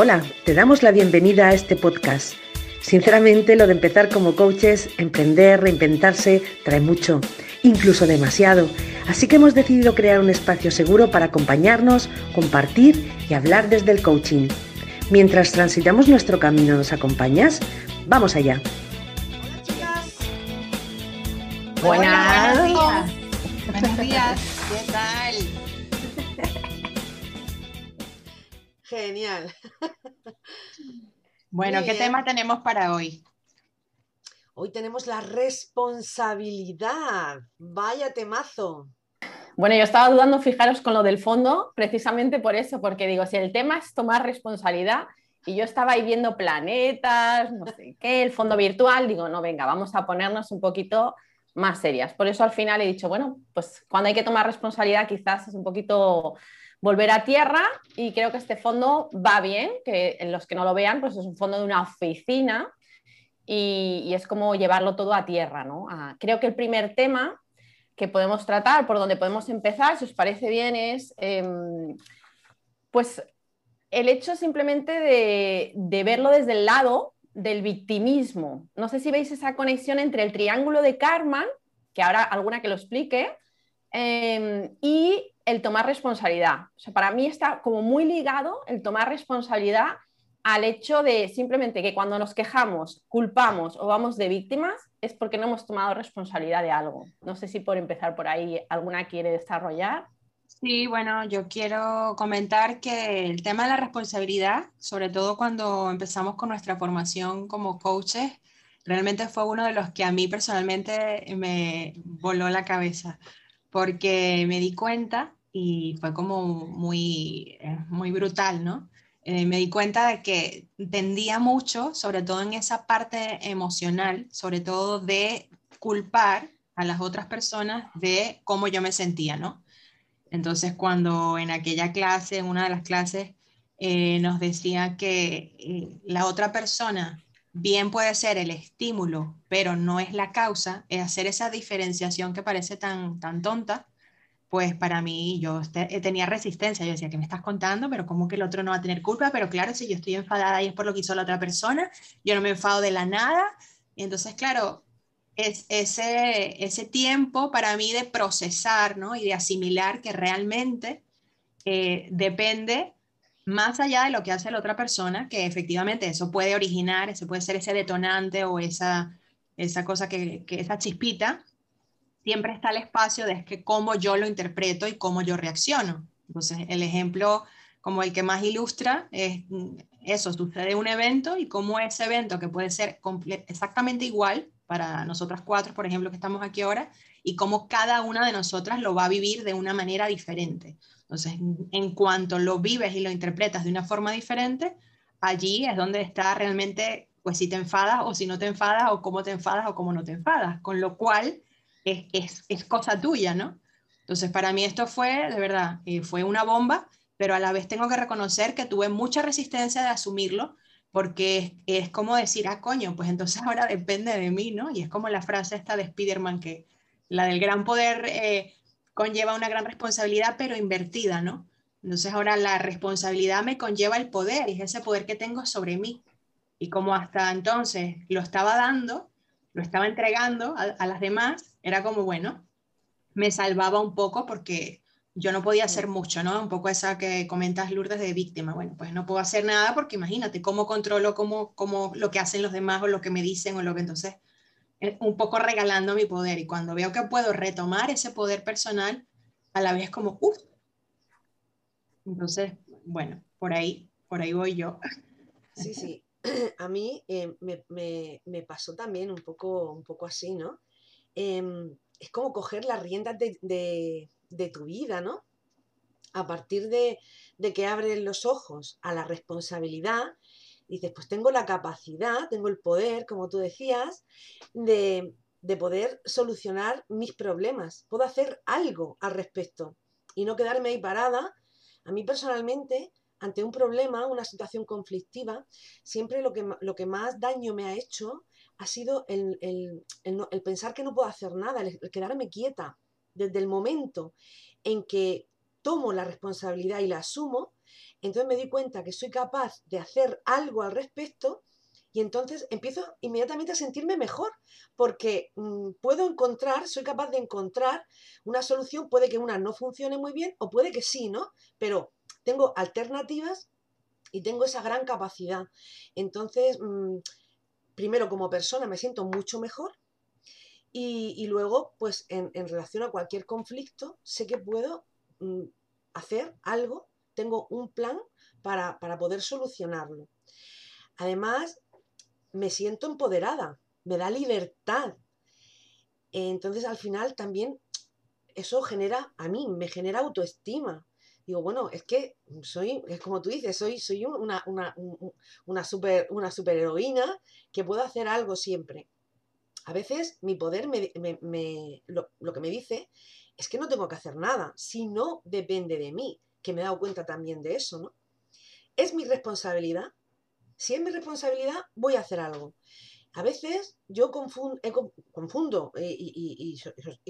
Hola, te damos la bienvenida a este podcast. Sinceramente, lo de empezar como coaches, emprender, reinventarse, trae mucho, incluso demasiado. Así que hemos decidido crear un espacio seguro para acompañarnos, compartir y hablar desde el coaching. Mientras transitamos nuestro camino, ¿nos acompañas? Vamos allá. Hola chicas. Buenas. Buenos días. Buenos días. ¿Qué tal? Genial. Bueno, Muy ¿qué bien. tema tenemos para hoy? Hoy tenemos la responsabilidad. Vaya temazo. Bueno, yo estaba dudando, fijaros, con lo del fondo, precisamente por eso, porque digo, si el tema es tomar responsabilidad, y yo estaba ahí viendo planetas, no sé qué, el fondo virtual, digo, no, venga, vamos a ponernos un poquito más serias. Por eso al final he dicho, bueno, pues cuando hay que tomar responsabilidad quizás es un poquito volver a tierra y creo que este fondo va bien, que en los que no lo vean, pues es un fondo de una oficina y, es como llevarlo todo a tierra, ¿no? Creo que el primer tema que podemos tratar, por donde podemos empezar, si os parece bien, es em, pues el hecho simplemente de, de verlo desde el lado del victimismo. No sé si veis esa conexión entre el triángulo de Karman, que ahora alguna que lo explique, em, y el tomar responsabilidad. O sea, para mí está como muy ligado el tomar responsabilidad al hecho de simplemente que cuando nos quejamos, culpamos o vamos de víctimas, es porque no hemos tomado responsabilidad de algo. No sé si por empezar por ahí alguna quiere desarrollar. Sí, bueno, yo quiero comentar que el tema de la responsabilidad, sobre todo cuando empezamos con nuestra formación como coaches, realmente fue uno de los que a mí personalmente me voló la cabeza, porque me di cuenta y fue como muy, eh, muy brutal, ¿no? Eh, me di cuenta de que tendía mucho, sobre todo en esa parte emocional, sobre todo de culpar a las otras personas de cómo yo me sentía, ¿no? Entonces, cuando en aquella clase, en una de las clases, eh, nos decía que la otra persona bien puede ser el estímulo, pero no es la causa, es hacer esa diferenciación que parece tan, tan tonta, pues para mí yo este- eh, tenía resistencia. Yo decía, ¿qué me estás contando? Pero ¿cómo que el otro no va a tener culpa? Pero claro, si yo estoy enfadada y es por lo que hizo la otra persona, yo no me enfado de la nada. Y entonces, claro, es ese, ese tiempo para mí de procesar ¿no? y de asimilar que realmente eh, depende más allá de lo que hace la otra persona, que efectivamente eso puede originar, eso puede ser ese detonante o esa, esa cosa que, que esa chispita, siempre está el espacio de que cómo yo lo interpreto y cómo yo reacciono. Entonces, el ejemplo como el que más ilustra es mm, eso, sucede un evento y cómo ese evento que puede ser exactamente igual para nosotras cuatro, por ejemplo, que estamos aquí ahora, y cómo cada una de nosotras lo va a vivir de una manera diferente. Entonces, en cuanto lo vives y lo interpretas de una forma diferente, allí es donde está realmente, pues si te enfadas o si no te enfadas, o cómo te enfadas o cómo no te enfadas, con lo cual es, es, es cosa tuya, ¿no? Entonces, para mí esto fue, de verdad, eh, fue una bomba, pero a la vez tengo que reconocer que tuve mucha resistencia de asumirlo, porque es, es como decir, ah, coño, pues entonces ahora depende de mí, ¿no? Y es como la frase esta de Spider-Man, que la del gran poder eh, conlleva una gran responsabilidad, pero invertida, ¿no? Entonces ahora la responsabilidad me conlleva el poder, y es ese poder que tengo sobre mí. Y como hasta entonces lo estaba dando, lo estaba entregando a, a las demás, era como, bueno, me salvaba un poco porque yo no podía hacer mucho, ¿no? Un poco esa que comentas, Lourdes, de víctima. Bueno, pues no puedo hacer nada porque imagínate cómo controlo cómo, cómo lo que hacen los demás o lo que me dicen o lo que entonces, eh, un poco regalando mi poder. Y cuando veo que puedo retomar ese poder personal, a la vez como, uff. Entonces, bueno, por ahí, por ahí voy yo. Sí, sí. A mí eh, me, me- me pasó también un poco, un poco así, ¿no? Em, es como coger las riendas de, de- de tu vida, ¿no? A partir de, de que abres los ojos a la responsabilidad, dices, pues tengo la capacidad, tengo el poder, como tú decías, de, de poder solucionar mis problemas. Puedo hacer algo al respecto y no quedarme ahí parada. A mí personalmente, ante un problema, una situación conflictiva, siempre lo que, lo que más daño me ha hecho ha sido el, el- el no- el pensar que no puedo hacer nada, el, quedarme quieta. Desde el momento en que tomo la responsabilidad y la asumo, Entonces me di cuenta que soy capaz de hacer algo al respecto y entonces empiezo inmediatamente a sentirme mejor porque mm, puedo encontrar, soy capaz de encontrar una solución, puede que una no funcione muy bien o puede que sí, ¿no? Pero tengo alternativas y tengo esa gran capacidad. Entonces, mm, primero como persona me siento mucho mejor y, luego, pues en, relación a cualquier conflicto, sé que puedo mm, hacer algo, tengo un plan para, para poder solucionarlo. Además, me siento empoderada, me da libertad. Entonces, al final también eso genera, a mí, me genera autoestima. Digo, bueno, es que soy, es como tú dices, soy, soy una, una, una, super, una que puedo hacer algo siempre. A veces mi poder, me, lo, lo, que me dice es que no tengo que hacer nada, si no depende de mí, que me he dado cuenta también de eso, ¿no? Es mi responsabilidad. Si es mi responsabilidad, voy a hacer algo. A veces yo confundo, confundo eh, y,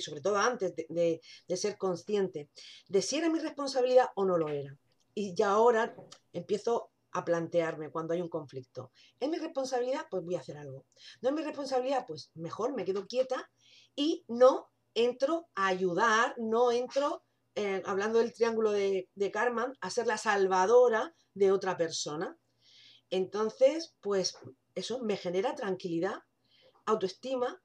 sobre todo antes de, ser consciente de si era mi responsabilidad o no lo era. Y ya ahora empiezo a plantearme cuando hay un conflicto. ¿Es mi responsabilidad? Pues voy a hacer algo. ¿No es mi responsabilidad? Pues mejor me quedo quieta y no entro a ayudar, no entro, eh, hablando del triángulo de, de Karman, a ser la salvadora de otra persona. Entonces, pues eso me genera tranquilidad, autoestima,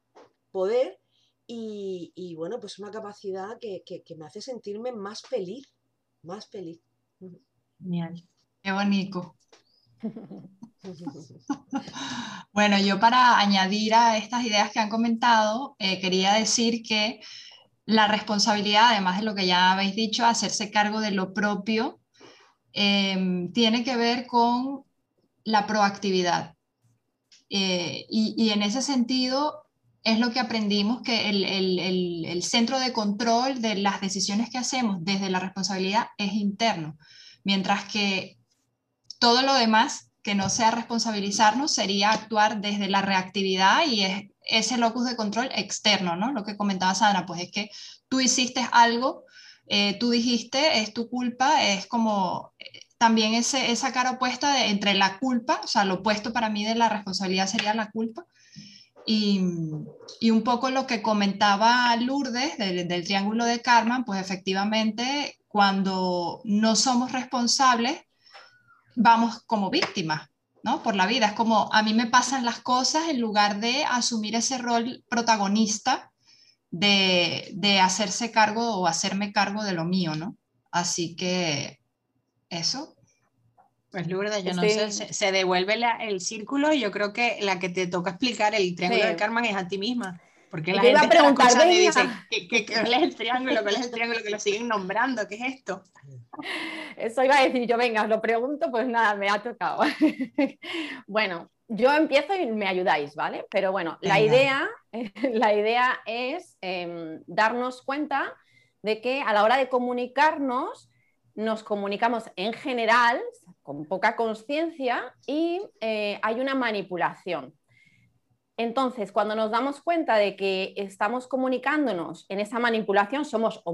poder y, bueno, pues una capacidad que, me hace sentirme más feliz, más feliz. Genial. Qué bonito. bueno, yo para añadir a estas ideas que han comentado, eh, quería decir que la responsabilidad, además de lo que ya habéis dicho, hacerse cargo de lo propio, eh, tiene que ver con la proactividad. Eh, y, en ese sentido es lo que aprendimos, que el, centro de control de las decisiones que hacemos desde la responsabilidad es interno, mientras que todo lo demás que no sea responsabilizarnos sería actuar desde la reactividad y es ese locus de control externo, ¿no? Lo que comentaba Sandra, pues es que tú hiciste algo, eh, tú dijiste, es tu culpa, es como también ese, esa cara opuesta entre la culpa, o sea, lo opuesto para mí de la responsabilidad sería la culpa, y, y un poco lo que comentaba Lourdes del, triángulo de karma, pues efectivamente cuando no somos responsables, vamos como víctimas, ¿no? Por la vida. Es como a mí me pasan las cosas en lugar de asumir ese rol protagonista de, de hacerse cargo o hacerme cargo de lo mío, ¿no? Así que eso. Pues Lourdes, yo no sé, se, devuelve el círculo y yo creo que la que te toca explicar el triángulo de Karma es a ti misma. Porque la gente preguntar, y dice, ¿qué, cuál es el triángulo? ¿Cuál es el triángulo que lo siguen nombrando? ¿Qué es esto? Eso iba a decir yo, venga, os lo pregunto, pues nada, me ha tocado. bueno, yo empiezo y me ayudáis, ¿vale? Pero bueno, la idea, la idea es em, darnos cuenta de que a la hora de comunicarnos, nos comunicamos en general con poca conciencia y eh, hay una manipulación. Entonces, cuando nos damos cuenta de que estamos comunicándonos en esa manipulación, somos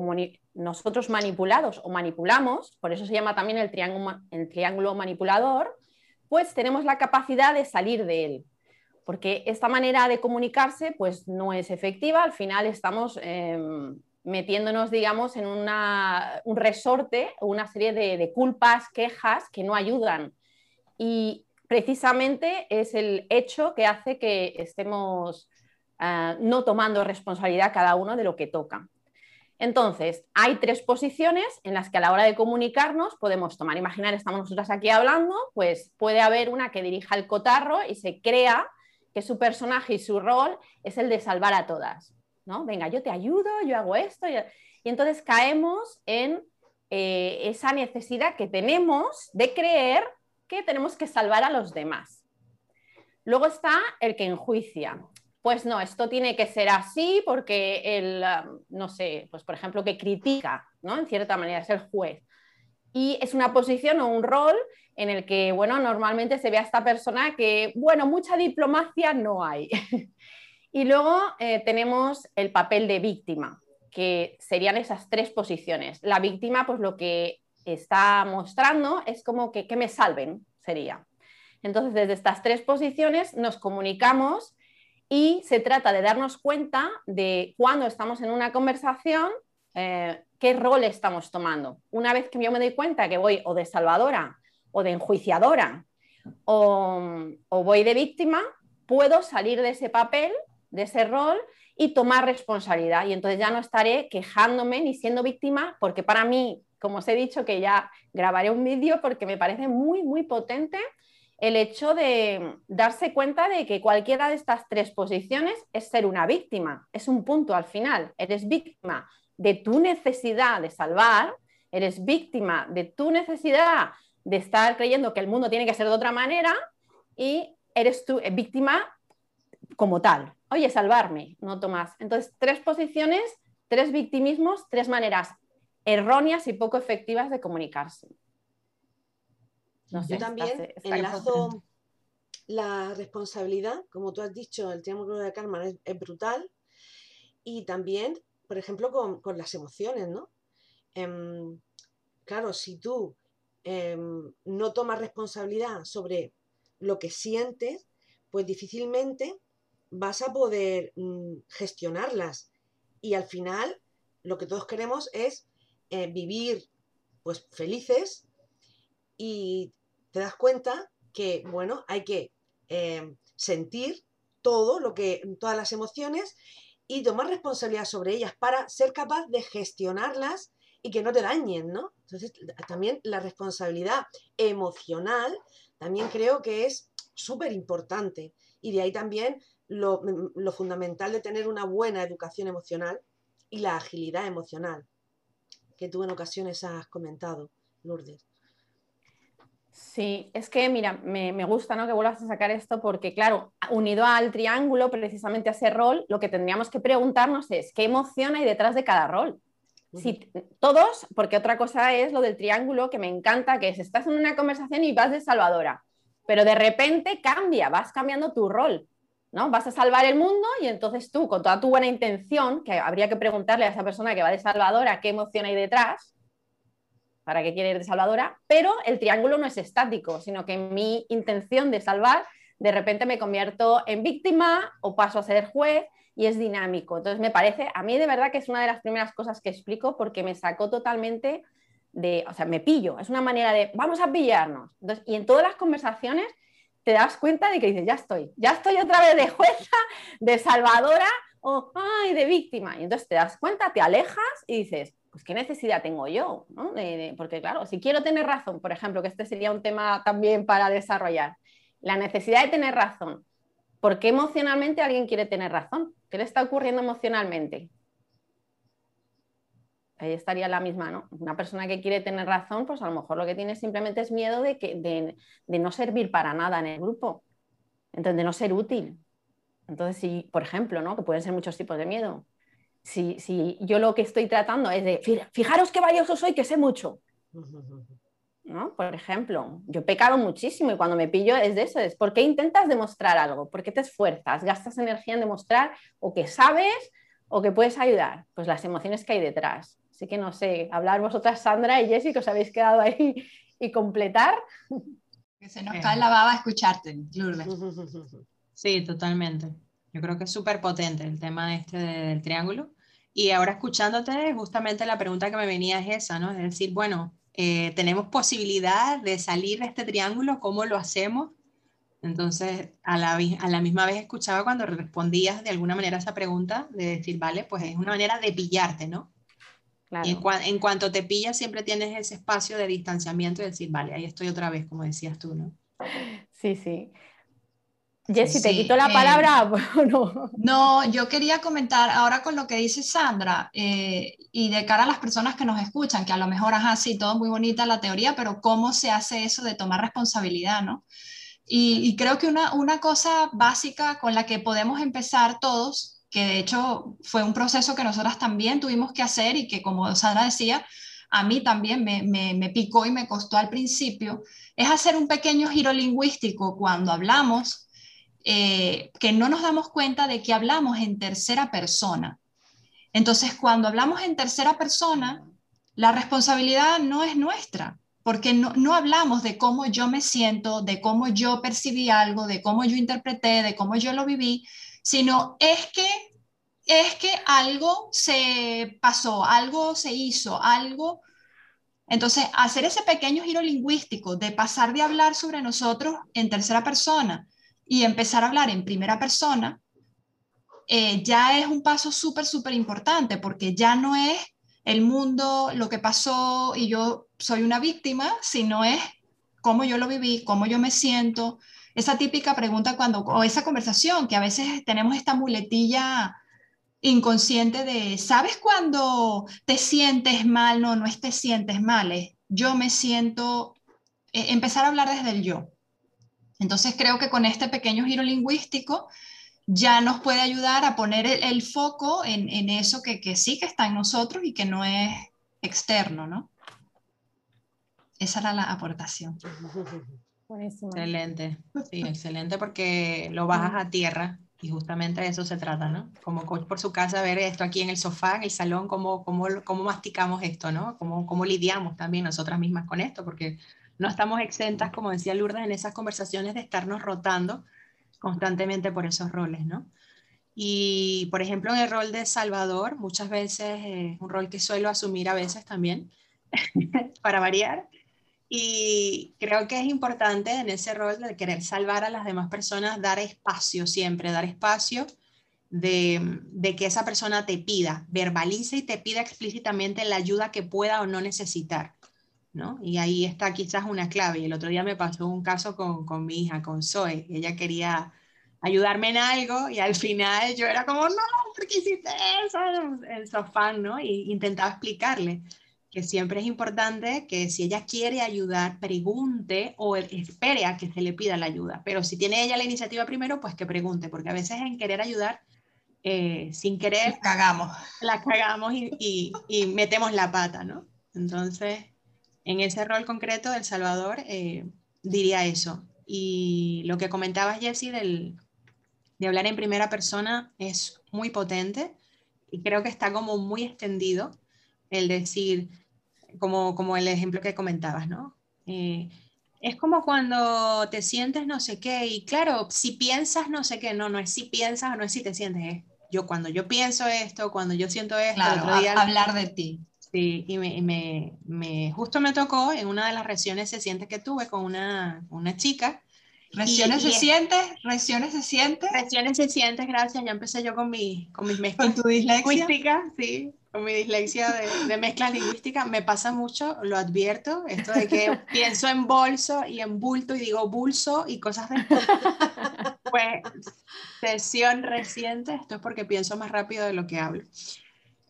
nosotros manipulados o manipulamos, por eso se llama también el triángulo, manipulador, pues tenemos la capacidad de salir de él. Porque esta manera de comunicarse pues no es efectiva, al final estamos em, metiéndonos, digamos, en un resorte, una serie de, culpas, quejas que no ayudan. Y precisamente es el hecho que hace que estemos ah, no tomando responsabilidad cada uno de lo que toca. Entonces, hay tres posiciones en las que a la hora de comunicarnos podemos tomar. Imaginar, estamos nosotras aquí hablando, pues puede haber una que dirija el cotarro y se crea que su personaje y su rol es el de salvar a todas. Venga, yo te ayudo, yo hago esto. Y, entonces caemos en eh, esa necesidad que tenemos de creer que tenemos que salvar a los demás. Luego está el que enjuicia. Pues no, esto tiene que ser así porque el, um, no sé, pues por ejemplo, que critica, ¿no? En cierta manera, es el juez. Y es una posición o un rol en el que, bueno, normalmente se ve a esta persona que, bueno, mucha diplomacia no hay. Y luego eh, tenemos el papel de víctima, que serían esas tres posiciones. La víctima, pues lo que está mostrando es como que, que me salven, sería. Entonces, desde estas tres posiciones nos comunicamos y se trata de darnos cuenta de cuando estamos en una conversación, eh, qué rol estamos tomando. Una vez que yo me doy cuenta que voy o de salvadora o de enjuiciadora o, o voy de víctima, puedo salir de ese papel, de ese rol y tomar responsabilidad. Y entonces ya no estaré quejándome ni siendo víctima, porque para mí, como os he dicho, que ya grabaré un vídeo porque me parece muy, muy potente el hecho de darse cuenta de que cualquiera de estas tres posiciones es ser una víctima, es un punto al final, eres víctima de tu necesidad de salvar, eres víctima de tu necesidad de estar creyendo que el mundo tiene que ser de otra manera y eres tú eh, víctima como tal. Oye, salvarme, no tomas. Entonces, tres posiciones, tres victimismos, tres maneras erróneas y poco efectivas de comunicarse. Yo también enlazo la responsabilidad, como tú has dicho, el triángulo de karma es, brutal. Y también, por ejemplo, con, las emociones, ¿no? Em, claro, si tú em, no tomas responsabilidad sobre lo que sientes, pues difícilmente vas a poder mm, gestionarlas. Y al final, lo que todos queremos es eh, vivir pues felices y te das cuenta que, bueno, hay que eh, sentir todo lo que, todas las emociones y tomar responsabilidad sobre ellas para ser capaz de gestionarlas y que no te dañen, ¿no? Entonces, también la responsabilidad emocional también creo que es súper importante. Y de ahí también lo, lo, fundamental de tener una buena educación emocional y la agilidad emocional, que tú en ocasiones has comentado, Lourdes. Sí, es que mira, me, gusta ¿no? que vuelvas a sacar esto porque, claro, unido al triángulo, precisamente a ese rol, lo que tendríamos que preguntarnos es qué emoción hay detrás de cada rol. Si todos, porque otra cosa es lo del triángulo que me encanta, que es estás en una conversación y vas de salvadora, pero de repente cambia, vas cambiando tu rol, ¿no? Vas a salvar el mundo y entonces tú, con toda tu buena intención, que habría que preguntarle a esa persona que va de salvadora qué emoción hay detrás, para qué quiere ir de salvadora, pero el triángulo no es estático, sino que mi intención de salvar, de repente me convierto en víctima o paso a ser juez y es dinámico. Entonces me parece, a mí de verdad que es una de las primeras cosas que explico porque me sacó totalmente de, o sea, me pillo, es una manera de, vamos a pillarnos. y en todas las conversaciones te das cuenta de que dices, ya estoy, ya estoy otra vez de jueza, de salvadora o ay, de víctima. Y entonces te das cuenta, te alejas y dices, pues qué necesidad tengo yo, porque claro, si quiero tener razón, por ejemplo, que este sería un tema también para desarrollar, la necesidad de tener razón. ¿Por qué emocionalmente alguien quiere tener razón? ¿Qué le está ocurriendo emocionalmente? Ahí estaría la misma, ¿no? Una persona que quiere tener razón, pues a lo mejor lo que tiene simplemente es miedo de, que, de, no servir para nada en el grupo, entonces de no ser útil. Entonces, si, por ejemplo, ¿no? que pueden ser muchos tipos de miedo, si, yo lo que estoy tratando es de, fijaros qué valioso soy, que sé mucho. ¿No? Por ejemplo, yo he pecado muchísimo y cuando me pillo es de eso, es ¿por qué intentas demostrar algo? ¿Por qué te esfuerzas? ¿Gastas energía en demostrar o que sabes o que puedes ayudar? Pues las emociones que hay detrás. Así que no sé, hablar vosotras, Sandra y Jessy, que os habéis quedado ahí y completar. Que se nos cae la baba escucharte, Lourdes. Sí, totalmente. Yo creo que es súper potente el tema este del triángulo. Y ahora escuchándote, justamente la pregunta que me venía es esa, ¿no? Es decir, bueno, eh, tenemos posibilidad de salir de este triángulo, ¿cómo lo hacemos? Entonces, a la, a la misma vez escuchaba cuando respondías de alguna manera a esa pregunta, de decir, vale, pues es una manera de pillarte, ¿no? Claro. Y en, en, cuanto te pillas, siempre tienes ese espacio de distanciamiento y decir, vale, ahí estoy otra vez, como decías tú, ¿no? Sí, sí. Jessy, ¿te quito la eh, palabra? no. no, yo quería comentar ahora con lo que dice Sandra eh, y de cara a las personas que nos escuchan, que a lo mejor, ajá, sí, todo muy bonita la teoría, pero ¿cómo se hace eso de tomar responsabilidad, no? Y, creo que una, una cosa básica con la que podemos empezar todos, que de hecho fue un proceso que nosotras también tuvimos que hacer y que como Sandra decía, a mí también me, me, me picó y me costó al principio, es hacer un pequeño giro lingüístico cuando hablamos eh, que no nos damos cuenta de que hablamos en tercera persona. Entonces, cuando hablamos en tercera persona, la responsabilidad no es nuestra, porque no, no, hablamos de cómo yo me siento, de cómo yo percibí algo, de cómo yo interpreté, de cómo yo lo viví, sino es que es que algo se pasó, algo se hizo, algo... Entonces, hacer ese pequeño giro lingüístico de pasar de hablar sobre nosotros en tercera persona y empezar a hablar en primera persona, eh, ya es un paso súper, súper importante, porque ya no es el mundo, lo que pasó y yo soy una víctima, sino es cómo yo lo viví, cómo yo me siento. Esa típica pregunta cuando, o esa conversación, que a veces tenemos esta muletilla inconsciente de, ¿sabes cuando te sientes mal? No, no es te sientes mal, es yo me siento, eh, empezar a hablar desde el yo. Entonces creo que con este pequeño giro lingüístico ya nos puede ayudar a poner el, foco en, en eso que, que, sí que está en nosotros y que no es externo, ¿no? Esa era la aportación. Buenísimo. Excelente, sí, excelente porque lo bajas a tierra y justamente de eso se trata, ¿no? Como coach por su casa, ver esto aquí en el sofá, en el salón, cómo, cómo, cómo masticamos esto, ¿no? Cómo, cómo lidiamos también nosotras mismas con esto, porque no estamos exentas, como decía Lourdes, en esas conversaciones de estarnos rotando constantemente por esos roles, ¿no? Y, por ejemplo, en el rol de Salvador, muchas veces es un rol que suelo asumir a veces también, para variar, y creo que es importante en ese rol de querer salvar a las demás personas, dar espacio siempre, dar espacio de, de, que esa persona te pida, verbalice y te pida explícitamente la ayuda que pueda o no necesitar. ¿no? Y ahí está quizás una clave. Y el otro día me pasó un caso con, con mi hija, con Zoe. Ella quería ayudarme en algo y al final yo era como, no, ¿por qué hiciste eso? En sofá, ¿no? Y intentaba explicarle que siempre es importante que si ella quiere ayudar, pregunte o espere a que se le pida la ayuda. Pero si tiene ella la iniciativa primero, pues que pregunte, porque a veces en querer ayudar, eh, sin querer, la cagamos. La cagamos y, y, metemos la pata, ¿no? Entonces, en ese rol concreto del Salvador, eh, diría eso. Y lo que comentabas, Jessie, del, de hablar en primera persona es muy potente y creo que está como muy extendido el decir, como, como el ejemplo que comentabas, ¿no? Eh, es como cuando te sientes no sé qué, y claro, si piensas no sé qué, no, no es si piensas o no es si te sientes, es yo cuando yo pienso esto, cuando yo siento esto, claro, hablar de ti. Sí, y me, me, me, justo me tocó en una de las reacciones se siente que tuve con una, una chica. ¿Reacciones se siente? ¿Reacciones se siente? Reacciones se siente, gracias. Ya empecé yo con, mi, con mis mezclas. ¿Con tu dislexia? sí con mi dislexia de, de mezcla lingüística, me pasa mucho, lo advierto, esto de que pienso en bolso y en bulto y digo bulso y cosas de... Pues, sesión reciente, esto es porque pienso más rápido de lo que hablo.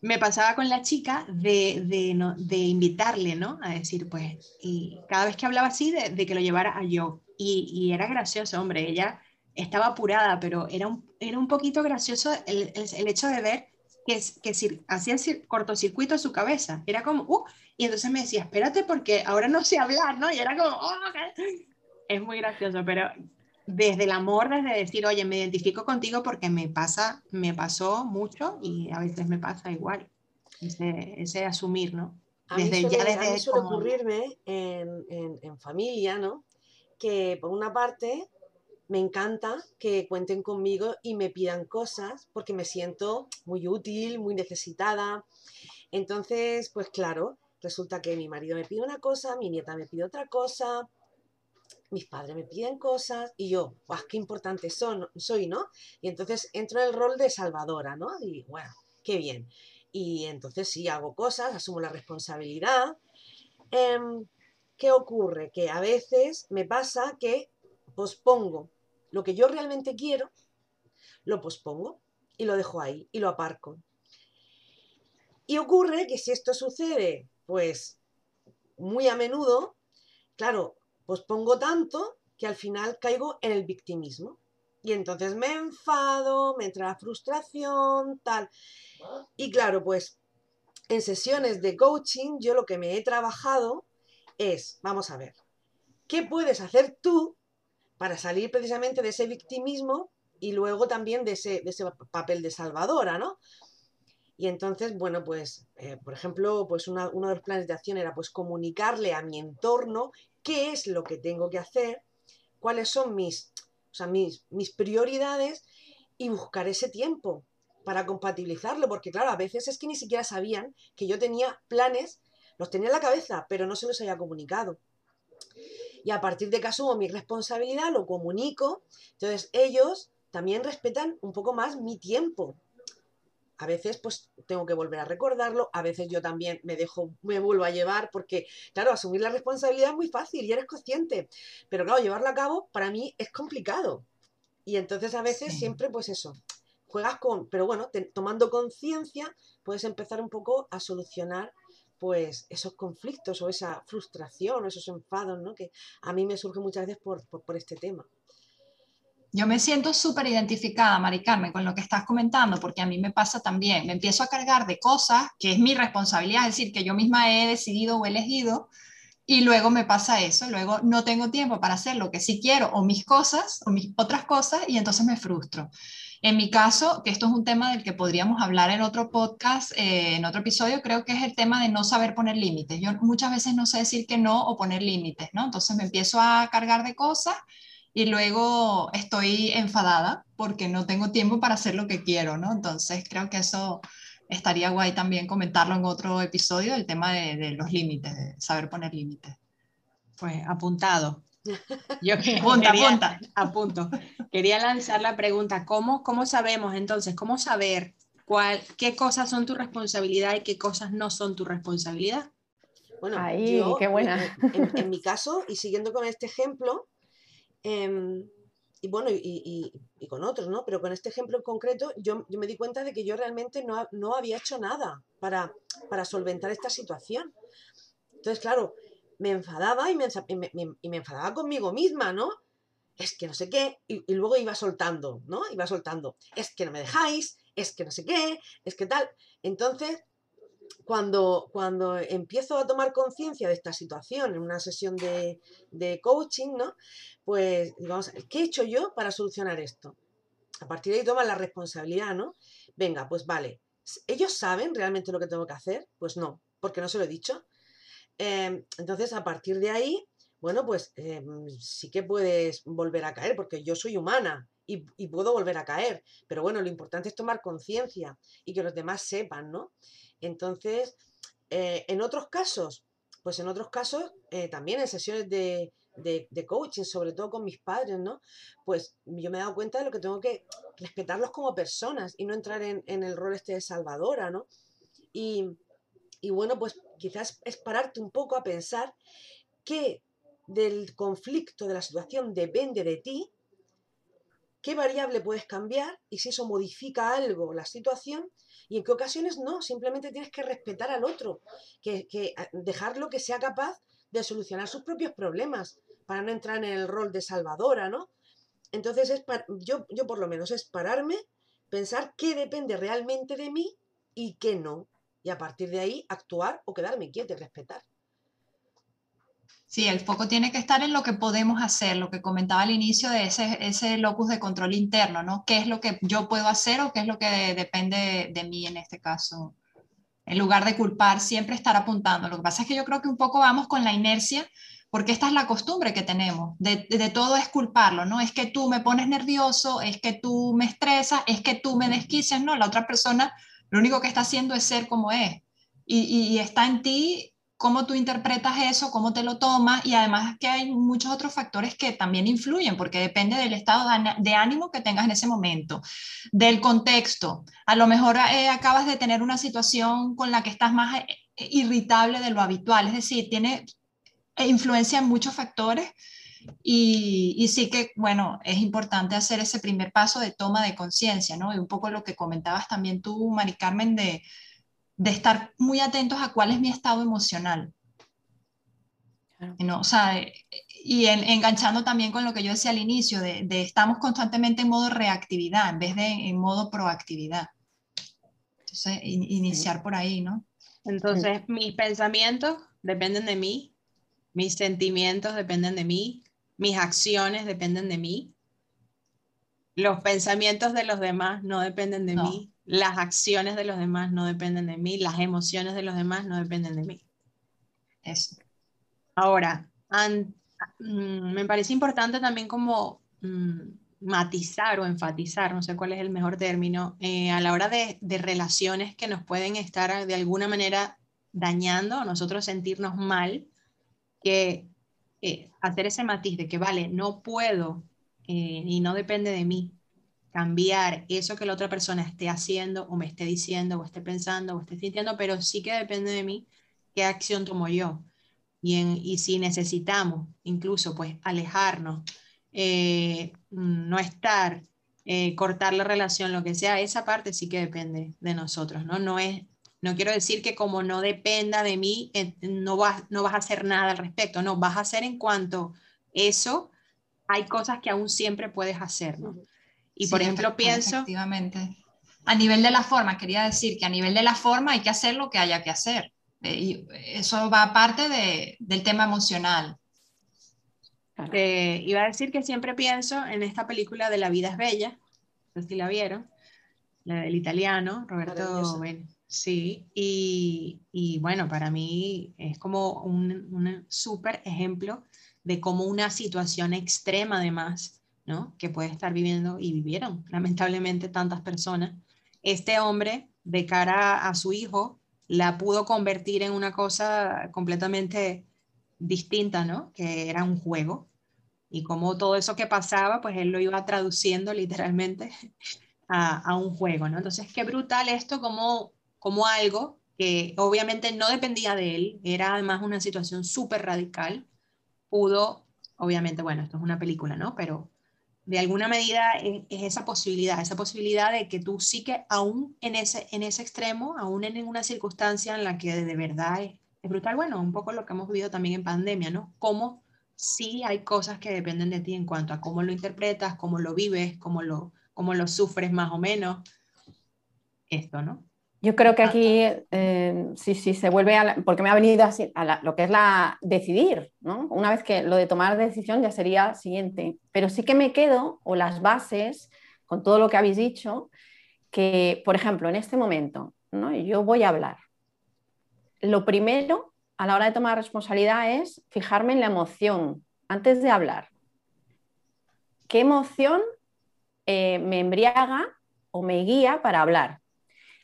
Me pasaba con la chica de, de, no, de invitarle, ¿no? A decir, pues, y cada vez que hablaba así, de, de que lo llevara a yo. Y, y, era gracioso, hombre, ella estaba apurada, pero era un, era un poquito gracioso el, el, el hecho de ver que, que hacía cortocircuito su cabeza. Era como, uh, y entonces me decía, espérate porque ahora no sé hablar, ¿no? Y era como, oh, es muy gracioso, pero desde el amor, desde decir, oye, me identifico contigo porque me pasa, me pasó mucho y a veces me pasa igual. Ese, ese asumir, ¿no? Desde, ya desde a mí suele ocurrirme en, en, en familia, ¿no? Que por una parte me encanta que cuenten conmigo y me pidan cosas porque me siento muy útil, muy necesitada. Entonces, pues claro, resulta que mi marido me pide una cosa, mi nieta me pide otra cosa, mis padres me piden cosas y yo, ¡guau, qué importante son, soy, ¿no? Y entonces entro en el rol de salvadora, ¿no? Y bueno, qué bien. Y entonces sí, hago cosas, asumo la responsabilidad. Em, ¿Qué ocurre? Que a veces me pasa que pospongo lo que yo realmente quiero, lo pospongo y lo dejo ahí y lo aparco. Y ocurre que si esto sucede, pues muy a menudo, claro, pospongo tanto que al final caigo en el victimismo. Y entonces me enfado, me entra la frustración, tal. Y claro, pues en sesiones de coaching yo lo que me he trabajado es, vamos a ver, ¿qué puedes hacer tú para salir precisamente de ese victimismo y luego también de ese, papel de salvadora, ¿no? Y entonces, bueno, pues, eh, por ejemplo, pues uno de los planes de acción era pues comunicarle a mi entorno qué es lo que tengo que hacer, cuáles son mis, o sea, mis, mis prioridades y buscar ese tiempo para compatibilizarlo, porque claro, a veces es que ni siquiera sabían que yo tenía planes, los tenía en la cabeza, pero no se los había comunicado. Y a partir de que asumo mi responsabilidad, lo comunico, entonces ellos también respetan un poco más mi tiempo. A veces pues tengo que volver a recordarlo, a veces yo también me dejo, me vuelvo a llevar, porque claro, asumir la responsabilidad es muy fácil y eres consciente, pero claro, llevarlo a cabo para mí es complicado. Y entonces a veces siempre pues eso, juegas con, pero bueno, tomando conciencia puedes empezar un poco a solucionar pues esos conflictos o esa frustración o esos enfados, ¿no? Que a mí me surge muchas veces por, por, este tema. Yo me siento súper identificada, Mari Carmen, con lo que estás comentando, porque a mí me pasa también. Me empiezo a cargar de cosas que es mi responsabilidad, es decir, que yo misma he decidido o elegido, y luego me pasa eso, luego no tengo tiempo para hacer lo que sí quiero, o mis cosas, o mis otras cosas, y entonces me frustro. En mi caso, que esto es un tema del que podríamos hablar en otro podcast, eh, en otro episodio, creo que es el tema de no saber poner límites. Yo muchas veces no sé decir que no o poner límites, ¿no? Entonces me empiezo a cargar de cosas y luego estoy enfadada porque no tengo tiempo para hacer lo que quiero, ¿no? Entonces creo que eso estaría guay también comentarlo en otro episodio, el tema de, de los límites, de saber poner límites. Pues apuntado. Yo apunta, apunta. Apunto. Quería lanzar la pregunta, ¿cómo, ¿cómo sabemos entonces, cómo saber cuál, qué cosas son tu responsabilidad y qué cosas no son tu responsabilidad? Bueno, Ahí, qué buena. En, mi caso, y siguiendo con este ejemplo, em, y bueno, y, con otros, ¿no? Pero con este ejemplo en concreto, yo, me di cuenta de que yo realmente no, no había hecho nada para, para solventar esta situación. Entonces, claro, me enfadaba y me, enfadaba conmigo misma, ¿no? Es que no sé qué, y, luego iba soltando, ¿no? Iba soltando, es que no me dejáis, es que no sé qué, es que tal. Entonces, cuando, cuando empiezo a tomar conciencia de esta situación en una sesión de, de coaching, ¿no? Pues, digamos, ¿qué he hecho yo para solucionar esto? A partir de ahí toman la responsabilidad, ¿no? Venga, pues vale. ¿Ellos saben realmente lo que tengo que hacer? Pues no, porque no se lo he dicho. Em, entonces, a partir de ahí, bueno, pues em, sí que puedes volver a caer, porque yo soy humana y, puedo volver a caer. Pero bueno, lo importante es tomar conciencia y que los demás sepan, ¿no? Entonces, eh, en otros casos, pues en otros casos, eh, también en sesiones de, coaching, sobre todo con mis padres, ¿no? Pues yo me he dado cuenta de lo que tengo que respetarlos como personas y no entrar en, en el rol este de salvadora, ¿no? Y, y bueno, pues quizás es pararte un poco a pensar que del conflicto, de la situación, depende de ti, qué variable puedes cambiar y si eso modifica algo la situación y en qué ocasiones no, simplemente tienes que respetar al otro, que, dejarlo que sea capaz de solucionar sus propios problemas para no entrar en el rol de salvadora, ¿no? Entonces es yo, yo por lo menos es pararme, pensar qué depende realmente de mí y qué no y a partir de ahí actuar o quedarme quieto y respetar. Sí, el foco tiene que estar en lo que podemos hacer, lo que comentaba al inicio de ese, ese locus de control interno, ¿no? ¿Qué es lo que yo puedo hacer o qué es lo que depende de, mí en este caso? En lugar de culpar, siempre estar apuntando. Lo que pasa es que yo creo que un poco vamos con la inercia, porque esta es la costumbre que tenemos, de, de, todo es culparlo, ¿no? Es que tú me pones nervioso, es que tú me estresas, es que tú me desquicias, ¿no? La otra persona lo único que está haciendo es ser como es. Y, está en ti cómo tú interpretas eso, cómo te lo tomas y además que hay muchos otros factores que también influyen porque depende del estado de ánimo que tengas en ese momento, del contexto. A lo mejor eh, acabas de tener una situación con la que estás más eh, irritable de lo habitual, es decir, tiene influencia en muchos factores y, sí que, bueno, es importante hacer ese primer paso de toma de conciencia, ¿no? Y un poco lo que comentabas también tú, Mari Carmen, de, de estar muy atentos a cuál es mi estado emocional. ¿no? O sea, y enganchando también con lo que yo decía al inicio, de, de, estamos constantemente en modo reactividad en vez de en modo proactividad. Entonces, iniciar por ahí, ¿no? Entonces, mis pensamientos dependen de mí, mis sentimientos dependen de mí, mis acciones dependen de mí, los pensamientos de los demás no dependen de mí, las acciones de los demás no dependen de mí, las emociones de los demás no dependen de mí. Eso. Ahora, mm, me parece importante también como mm, matizar o enfatizar, no sé cuál es el mejor término, eh, a la hora de, relaciones que nos pueden estar de alguna manera dañando a nosotros sentirnos mal, que eh, hacer ese matiz de que, vale, no puedo eh, y no depende de mí cambiar eso que la otra persona esté haciendo o me esté diciendo o esté pensando o esté sintiendo, pero sí que depende de mí qué acción tomo yo. Y, y si necesitamos incluso pues alejarnos eh, no estar, cortar la relación, lo que sea, esa parte sí que depende de nosotros, ¿no? No es, no quiero decir que como no dependa de mí, eh, no, vas, no vas a hacer nada al respecto, no, vas a hacer en cuanto eso, hay cosas que aún siempre puedes hacer, ¿no? Y por ejemplo, pienso... Efectivamente. A nivel de la forma, quería decir que a nivel de la forma hay que hacer lo que haya que hacer. Y eso va aparte de, del tema emocional. Eh, iba a decir que siempre pienso en esta película de La vida es bella, no sé si la vieron, la del italiano, Roberto ben, Sí, y, y, bueno, para mí es como un, un súper ejemplo de cómo una situación extrema además, ¿no? Que puede estar viviendo y vivieron lamentablemente tantas personas. Este hombre, de cara a su hijo, la pudo convertir en una cosa completamente distinta, ¿no? Que era un juego y como todo eso que pasaba, pues él lo iba traduciendo literalmente a, un juego, ¿no? Entonces, qué brutal esto como, como algo que obviamente no dependía de él, era además una situación súper radical, pudo, obviamente, bueno, esto es una película, ¿no? Pero de alguna medida es, esa posibilidad, esa posibilidad de que tú sí que aún en ese, en ese extremo, aún en una circunstancia en la que de verdad es, es brutal, bueno, un poco lo que hemos vivido también en pandemia, ¿no? Cómo sí hay cosas que dependen de ti en cuanto a cómo lo interpretas, cómo lo vives, cómo lo, cómo lo sufres más o menos. Esto, ¿no? Yo creo que aquí eh, sí, sí, se vuelve a porque me ha venido así, a lo que es la decidir, ¿no? Una vez que lo de tomar decisión ya sería siguiente, pero sí que me quedo, o las bases, con todo lo que habéis dicho, que, por ejemplo, en este momento, ¿no? yo voy a hablar. Lo primero a la hora de tomar responsabilidad es fijarme en la emoción antes de hablar. ¿Qué emoción eh, me embriaga o me guía para hablar?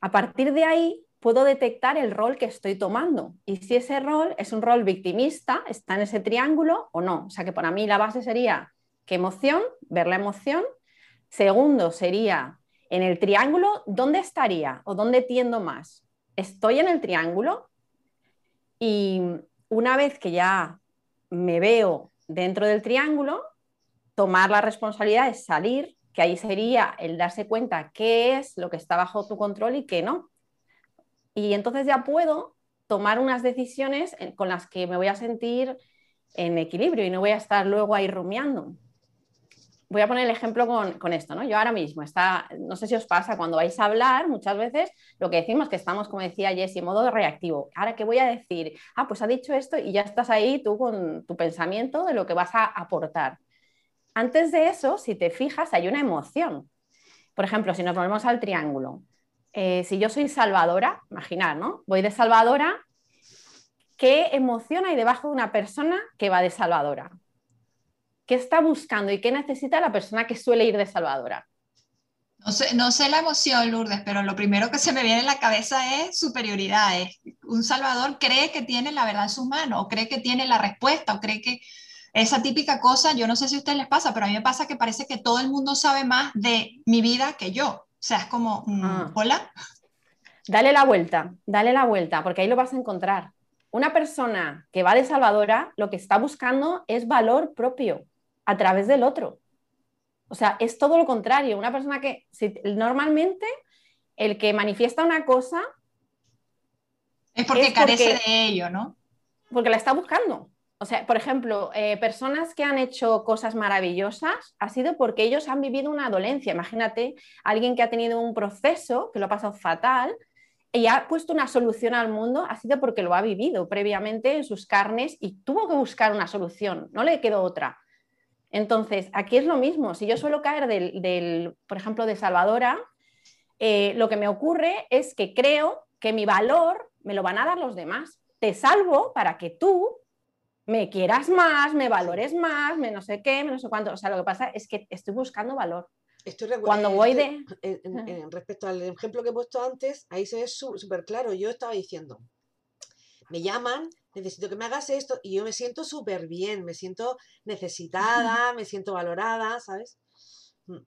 A partir de ahí puedo detectar el rol que estoy tomando y si ese rol es un rol victimista, está en ese triángulo o no. O sea que para mí la base sería qué emoción, ver la emoción. Segundo sería en el triángulo, ¿dónde estaría o dónde tiendo más? ¿Estoy en el triángulo? Y una vez que ya me veo dentro del triángulo, tomar la responsabilidad de salir, que ahí sería el darse cuenta qué es lo que está bajo tu control y qué no. Y entonces ya puedo tomar unas decisiones con las que me voy a sentir en equilibrio y no voy a estar luego ahí rumiando voy a poner el ejemplo con, esto, ¿no? Yo ahora mismo, está, no sé si os pasa, cuando vais a hablar, muchas veces lo que decimos que estamos, como decía Jessie, en modo reactivo. Ahora, ¿qué voy a decir? Ah, pues ha dicho esto y ya estás ahí tú con tu pensamiento de lo que vas a aportar. Antes de eso, si te fijas, hay una emoción. Por ejemplo, si nos volvemos al triángulo, eh, si yo soy salvadora, imaginar, ¿no? Voy de salvadora, ¿qué emoción hay debajo de una persona que va de salvadora? ¿Qué está buscando y qué necesita la persona que suele ir de salvadora? No sé, la emoción, Lourdes, pero lo primero que se me viene en la cabeza es superioridad. un salvador cree que tiene la verdad en sus manos, o cree que tiene la respuesta, o cree que esa típica cosa, yo no sé si a ustedes les pasa, pero a mí me pasa que parece que todo el mundo sabe más de mi vida que yo. O sea, es como, mm, ah. hola. Dale la vuelta, dale la vuelta, porque ahí lo vas a encontrar. Una persona que va de salvadora lo que está buscando es valor propio a través del otro. O sea, es todo lo contrario. Una persona que normalmente el que manifiesta una cosa es porque carece de ello, ¿no? Porque la está buscando. O sea, por ejemplo, eh, personas que han hecho cosas maravillosas ha sido porque ellos han vivido una dolencia. Imagínate, alguien que ha tenido un proceso, que lo ha pasado fatal, y ha puesto una solución al mundo, ha sido porque lo ha vivido previamente en sus carnes y tuvo que buscar una solución, no le quedó otra. Entonces, aquí es lo mismo. Si yo suelo caer del, por ejemplo, de Salvadora, eh, lo que me ocurre es que creo que mi valor me lo van a dar los demás. Te salvo para que tú me quieras más, me valores más, me no sé qué, me no sé cuánto. O sea, lo que pasa es que estoy buscando valor. Estoy Cuando voy de... respecto al ejemplo que he puesto antes, ahí se ve súper claro. Yo estaba diciendo, me llaman, necesito que me hagas esto, y yo me siento súper bien, me siento necesitada, me siento valorada, ¿sabes? Mm.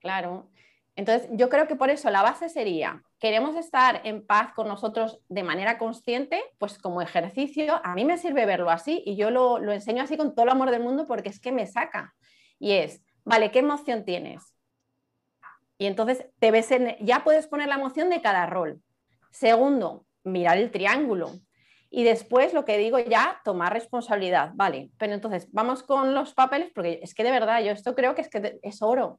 Claro. Entonces, yo creo que por eso la base sería, queremos estar en paz con nosotros de manera consciente, pues como ejercicio, a mí me sirve verlo así y yo lo, lo enseño así con todo el amor del mundo porque es que me saca. Y es, vale, ¿qué emoción tienes? Y entonces te ves en, ya puedes poner la emoción de cada rol. Segundo, mirar el triángulo. Y después lo que digo ya, tomar responsabilidad. Vale, pero entonces vamos con los papeles porque es que de verdad yo esto creo que es que es oro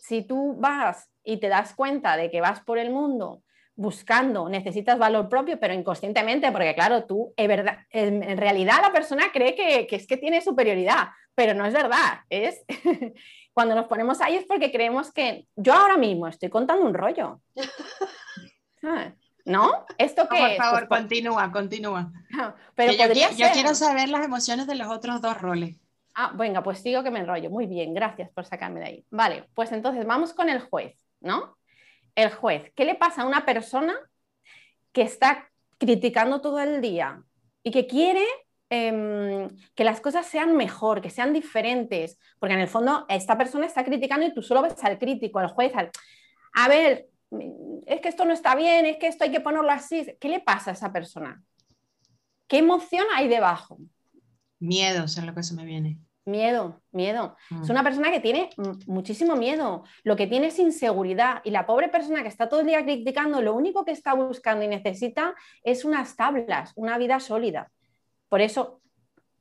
si tú vas y te das cuenta de que vas por el mundo buscando, necesitas valor propio, pero inconscientemente, porque claro, tú, en, verdad, en, realidad la persona cree que, es que tiene superioridad, pero no es verdad, es cuando nos ponemos ahí es porque creemos que yo ahora mismo estoy contando un rollo. ¿No? ¿Esto qué Por favor, pues continúa, continúa. Pero podría yo, yo quiero saber las emociones de los otros dos roles. Ah, venga, pues digo que me enrollo. Muy bien, gracias por sacarme de ahí. Vale, pues entonces vamos con el juez, ¿no? El juez, ¿qué le pasa a una persona que está criticando todo el día y que quiere em, que las cosas sean mejor, que sean diferentes? Porque en el fondo esta persona está criticando y tú solo ves al crítico, al juez, al... A ver, es que esto no está bien, es que esto hay que ponerlo así. ¿Qué le pasa a esa persona? ¿Qué emoción hay debajo? Miedo, es lo que se me viene. Miedo, miedo. Es mm. una persona que tiene muchísimo miedo, lo que tiene es inseguridad y la pobre persona que está todo el día criticando, lo único que está buscando y necesita es unas tablas, una vida sólida. Por eso,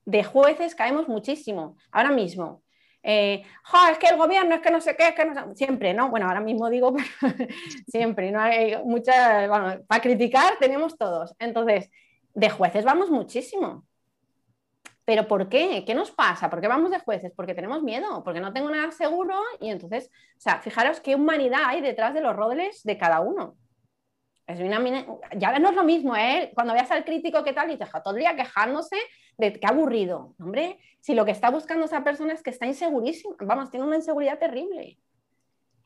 de jueces caemos muchísimo. Ahora mismo, eh, es que el gobierno, es que no sé qué, es que no sé... siempre, ¿no? Bueno, ahora mismo digo, siempre, no hay bueno, para criticar tenemos todos. Entonces, de jueces vamos muchísimo. ¿Pero por qué? ¿Qué nos pasa? ¿Por qué vamos de jueces? Porque tenemos miedo, porque no tengo nada seguro y entonces, o sea, fijaros qué humanidad hay detrás de los roles de cada uno. Es una, ya no es lo mismo, ¿eh? Cuando veas al crítico, ¿qué tal? Y te todo el día quejándose de qué aburrido. Hombre, si lo que está buscando esa persona es que está insegurísima, vamos, tiene una inseguridad terrible.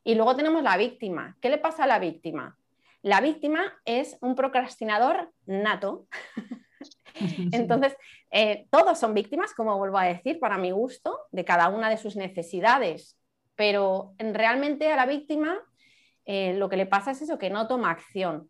Y luego tenemos la víctima. ¿Qué le pasa a la víctima? La víctima es un procrastinador nato. Entonces, eh, todos son víctimas, como vuelvo a decir, para mi gusto, de cada una de sus necesidades, pero realmente a la víctima eh, lo que le pasa es eso, que no toma acción,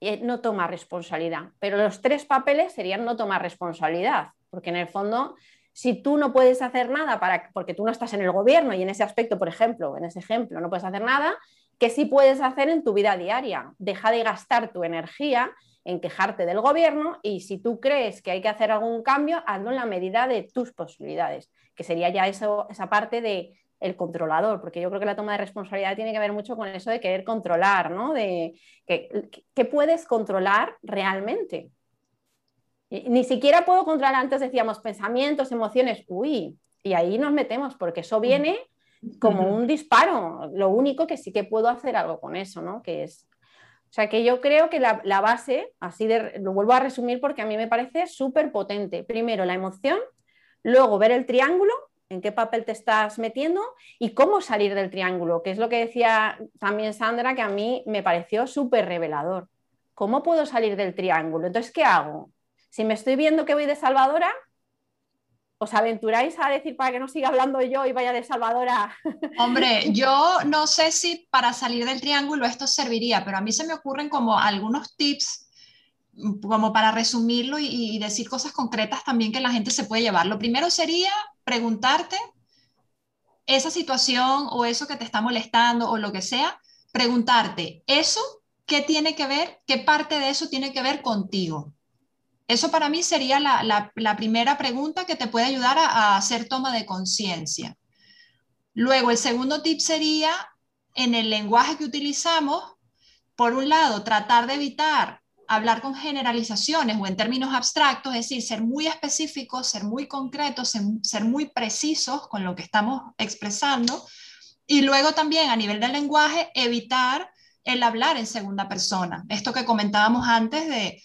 eh, no toma responsabilidad. Pero los tres papeles serían no tomar responsabilidad, porque en el fondo, si tú no puedes hacer nada para, porque tú no estás en el gobierno y en ese aspecto, por ejemplo, en ese ejemplo, no puedes hacer nada, ¿qué sí puedes hacer en tu vida diaria? Deja de gastar tu energía en quejarte del gobierno y si tú crees que hay que hacer algún cambio, hazlo en la medida de tus posibilidades, que sería ya eso, esa parte de el controlador, porque yo creo que la toma de responsabilidad tiene que ver mucho con eso de querer controlar, ¿no? De que, puedes controlar realmente. ni siquiera puedo controlar, antes decíamos pensamientos, emociones, uy, y ahí nos metemos, porque eso viene como un disparo. Lo único que sí que puedo hacer algo con eso, ¿no? Que es o sea que yo creo que la, base, así de, lo vuelvo a resumir porque a mí me parece súper potente. Primero la emoción, luego ver el triángulo, en qué papel te estás metiendo y cómo salir del triángulo, que es lo que decía también Sandra, que a mí me pareció súper revelador. ¿Cómo puedo salir del triángulo? Entonces, ¿qué hago? Si me estoy viendo que voy de salvadora, ¿Os aventuráis a decir para que no siga hablando yo y vaya de Salvadora? Hombre, yo no sé si para salir del triángulo esto serviría, pero a mí se me ocurren como algunos tips como para resumirlo y, decir cosas concretas también que la gente se puede llevar. Lo primero sería preguntarte esa situación o eso que te está molestando o lo que sea, preguntarte, ¿eso qué tiene que ver, qué parte de eso tiene que ver contigo? Eso para mí sería la, primera pregunta que te puede ayudar a, hacer toma de conciencia. Luego, el segundo tip sería, en el lenguaje que utilizamos, por un lado, tratar de evitar hablar con generalizaciones o en términos abstractos, es decir, ser muy específicos, ser muy concretos, ser, muy precisos con lo que estamos expresando. Y luego también a nivel del lenguaje, evitar el hablar en segunda persona. Esto que comentábamos antes de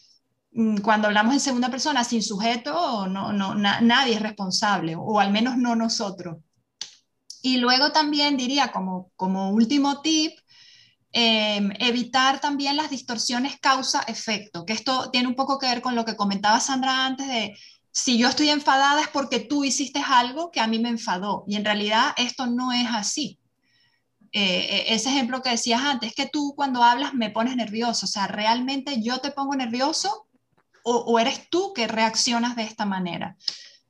cuando hablamos en segunda persona sin sujeto, no, no, nadie es responsable, o al menos no nosotros. Y luego también diría como, como último tip, em, evitar también las distorsiones causa-efecto, que esto tiene un poco que ver con lo que comentaba Sandra antes de si yo estoy enfadada es porque tú hiciste algo que a mí me enfadó. Y en realidad esto no es así. Eh, ese ejemplo que decías antes, que tú cuando hablas me pones nervioso, o sea, ¿realmente yo te pongo nervioso o, eres tú que reaccionas de esta manera?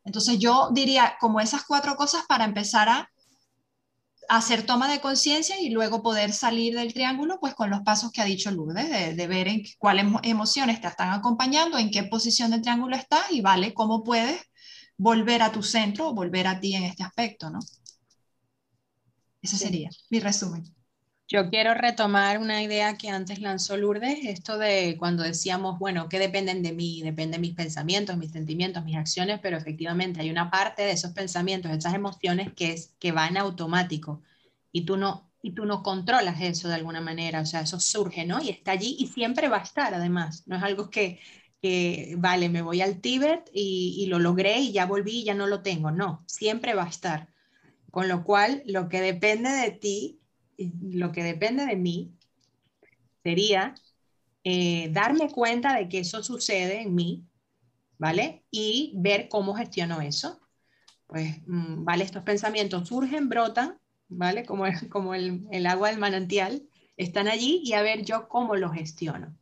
Entonces yo diría como esas cuatro cosas para empezar a hacer toma de conciencia y luego poder salir del triángulo, pues con los pasos que ha dicho Lourdes, de, ver en cuáles emociones te están acompañando, en qué posición del triángulo estás y vale, cómo puedes volver a tu centro o volver a ti en este aspecto, ¿no? Ese sería mi resumen. Yo quiero retomar una idea que antes lanzó Lourdes, esto de cuando decíamos, bueno, ¿qué dependen de mí? Dependen mis pensamientos, mis sentimientos, mis acciones, pero efectivamente hay una parte de esos pensamientos, esas emociones que, es, que van automático y tú, no, y tú no controlas eso de alguna manera, o sea, eso surge, ¿no? Y está allí y siempre va a estar, además, no es algo que, que vale, me voy al Tíbet y, y lo logré y ya volví y ya no lo tengo, no, siempre va a estar. Con lo cual, lo que depende de ti, lo que depende de mí, sería eh, darme cuenta de que eso sucede en mí, ¿vale? Y ver cómo gestiono eso. Pues, mm, ¿vale? Estos pensamientos surgen, brotan, ¿vale? Como, como el, el agua del manantial, están allí y a ver yo cómo lo gestiono.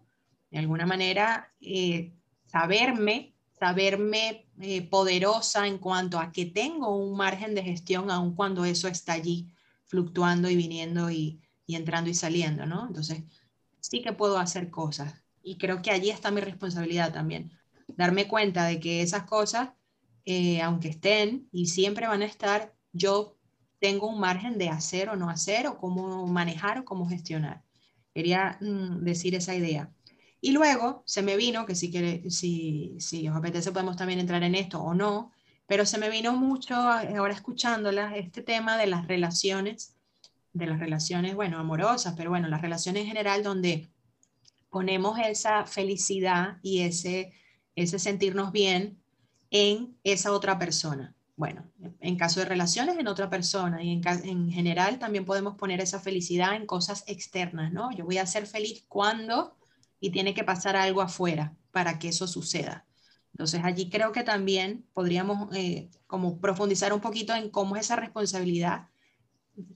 De alguna manera, eh, saberme, saberme eh, poderosa en cuanto a que tengo un margen de gestión aun cuando eso está allí fluctuando y viniendo y, entrando y saliendo, ¿no? Entonces, sí que puedo hacer cosas y creo que allí está mi responsabilidad también, darme cuenta de que esas cosas, eh, aunque estén y siempre van a estar, yo tengo un margen de hacer o no hacer o cómo manejar o cómo gestionar. Quería mm, decir esa idea. Y luego se me vino, que si, quiere, si, si os apetece podemos también entrar en esto o no, pero se me vino mucho ahora escuchándolas este tema de las relaciones, de las relaciones, bueno, amorosas, pero bueno, las relaciones en general donde ponemos esa felicidad y ese, ese sentirnos bien en esa otra persona. Bueno, en caso de relaciones, en otra persona y en, en general también podemos poner esa felicidad en cosas externas, ¿no? Yo voy a ser feliz cuando y tiene que pasar algo afuera para que eso suceda. Entonces allí creo que también podríamos eh, como profundizar un poquito en cómo es esa responsabilidad.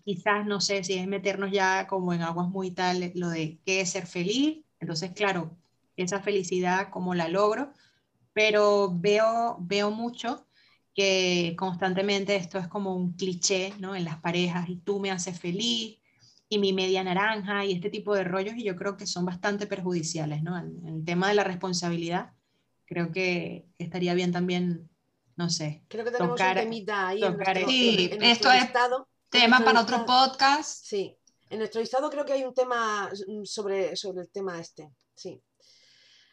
Quizás no sé si es meternos ya como en aguas muy tal lo de qué es ser feliz. Entonces, claro, esa felicidad, cómo la logro, pero veo, veo mucho que constantemente esto es como un cliché ¿no? en las parejas y tú me haces feliz y mi media naranja y este tipo de rollos y yo creo que son bastante perjudiciales, ¿no? En el tema de la responsabilidad, creo que estaría bien también, no sé. Creo que tenemos un temita ahí en nuestro, sí, esto es tema para otro podcast. Sí, en nuestro estado creo que hay un tema sobre, sobre el tema este, sí.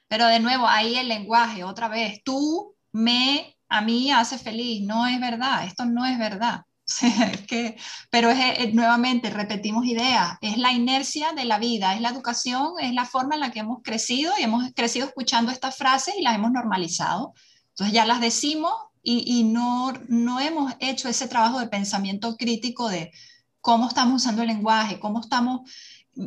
Pero de nuevo, ahí el lenguaje, otra vez, tú me, a mí hace feliz, no es verdad, esto no es verdad. que, pero es, eh, nuevamente, repetimos ideas, es la inercia de la vida, es la educación, es la forma en la que hemos crecido y hemos crecido escuchando estas frases y las hemos normalizado. Entonces ya las decimos y, no, no hemos hecho ese trabajo de pensamiento crítico de cómo estamos usando el lenguaje, cómo estamos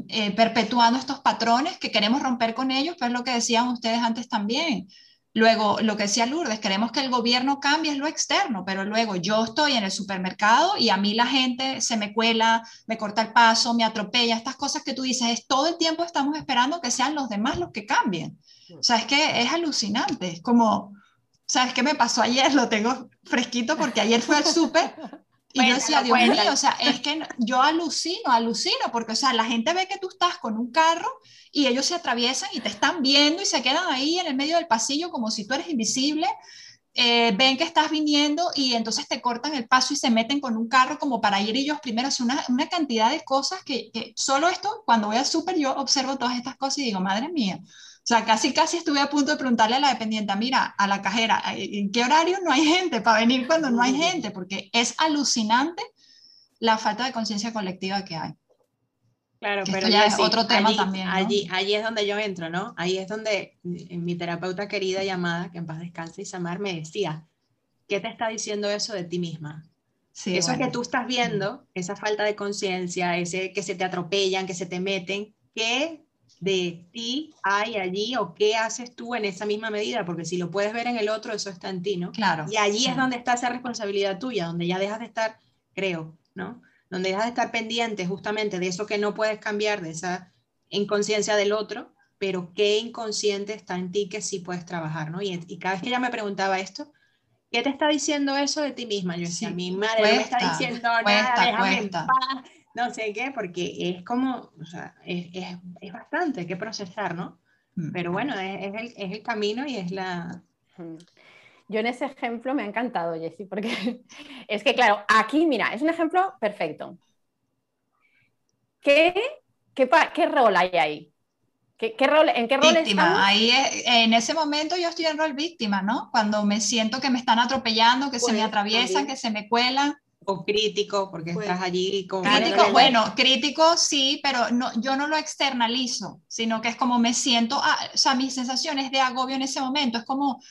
eh, perpetuando estos patrones que queremos romper con ellos, pero es lo que decían ustedes antes también. Luego, lo que decía Lourdes, queremos que el gobierno cambie es lo externo, pero luego yo estoy en el supermercado y a mí la gente se me cuela, me corta el paso, me atropella, estas cosas que tú dices, es todo el tiempo estamos esperando que sean los demás los que cambien. O sea, es que es alucinante, es como, ¿sabes qué me pasó ayer? Lo tengo fresquito porque ayer fue al súper y yo decía, Dios mío, o sea, es que yo alucino, alucino, porque, o sea, la gente ve que tú estás con un carro y ellos se atraviesan y te están viendo y se quedan ahí en el medio del pasillo como si tú eres invisible. Eh, ven que estás viniendo y entonces te cortan el paso y se meten con un carro como para ir ellos primero. Es una, una cantidad de cosas que, que, solo esto, cuando voy al súper, yo observo todas estas cosas y digo, madre mía. O sea, casi, casi estuve a punto de preguntarle a la dependiente, mira, a la cajera, ¿en qué horario no hay gente para venir cuando no hay gente? Porque es alucinante la falta de conciencia colectiva que hay. Claro, pero ya es otro tema allí, también. Allí, allí es donde yo entro, ¿no? Ahí es donde mi terapeuta querida llamada, que en paz descanse, Isamar, me decía, ¿qué te está diciendo eso de ti misma? Sí, eso que tú estás viendo, esa falta de conciencia, ese que se te atropellan, que se te meten, ¿qué de ti hay allí o qué haces tú en esa misma medida? Porque si lo puedes ver en el otro, eso está en ti, ¿no? Claro. Y allí es donde está esa responsabilidad tuya, donde ya dejas de estar, creo, ¿no? donde dejas de estar pendiente justamente de eso que no puedes cambiar, de esa inconsciencia del otro, pero qué inconsciente está en ti que sí puedes trabajar, ¿no? Y, cada vez que ella me preguntaba esto, ¿qué te está diciendo eso de ti misma? Yo decía, mi madre no me está diciendo nada, déjame no sé qué, porque es como, o sea, es, es, es bastante que procesar, ¿no? Mm. Pero bueno, es, es, el, es el camino y es la... Yo en ese ejemplo me ha encantado, Jessy, porque es que, claro, aquí, mira, es un ejemplo perfecto. ¿Qué, qué, qué rol hay ahí? ¿Qué, qué rol, ¿En qué rol víctima. Ahí en ese momento yo estoy en rol víctima, ¿no? Cuando me siento que me están atropellando, que se me atraviesan, que se me cuelan. O crítico, porque pues, estás allí con... Crítico, bueno, crítico sí, pero no, yo no lo externalizo, sino que es como me siento, ah, o sea, mis sensaciones de agobio en ese momento, es como,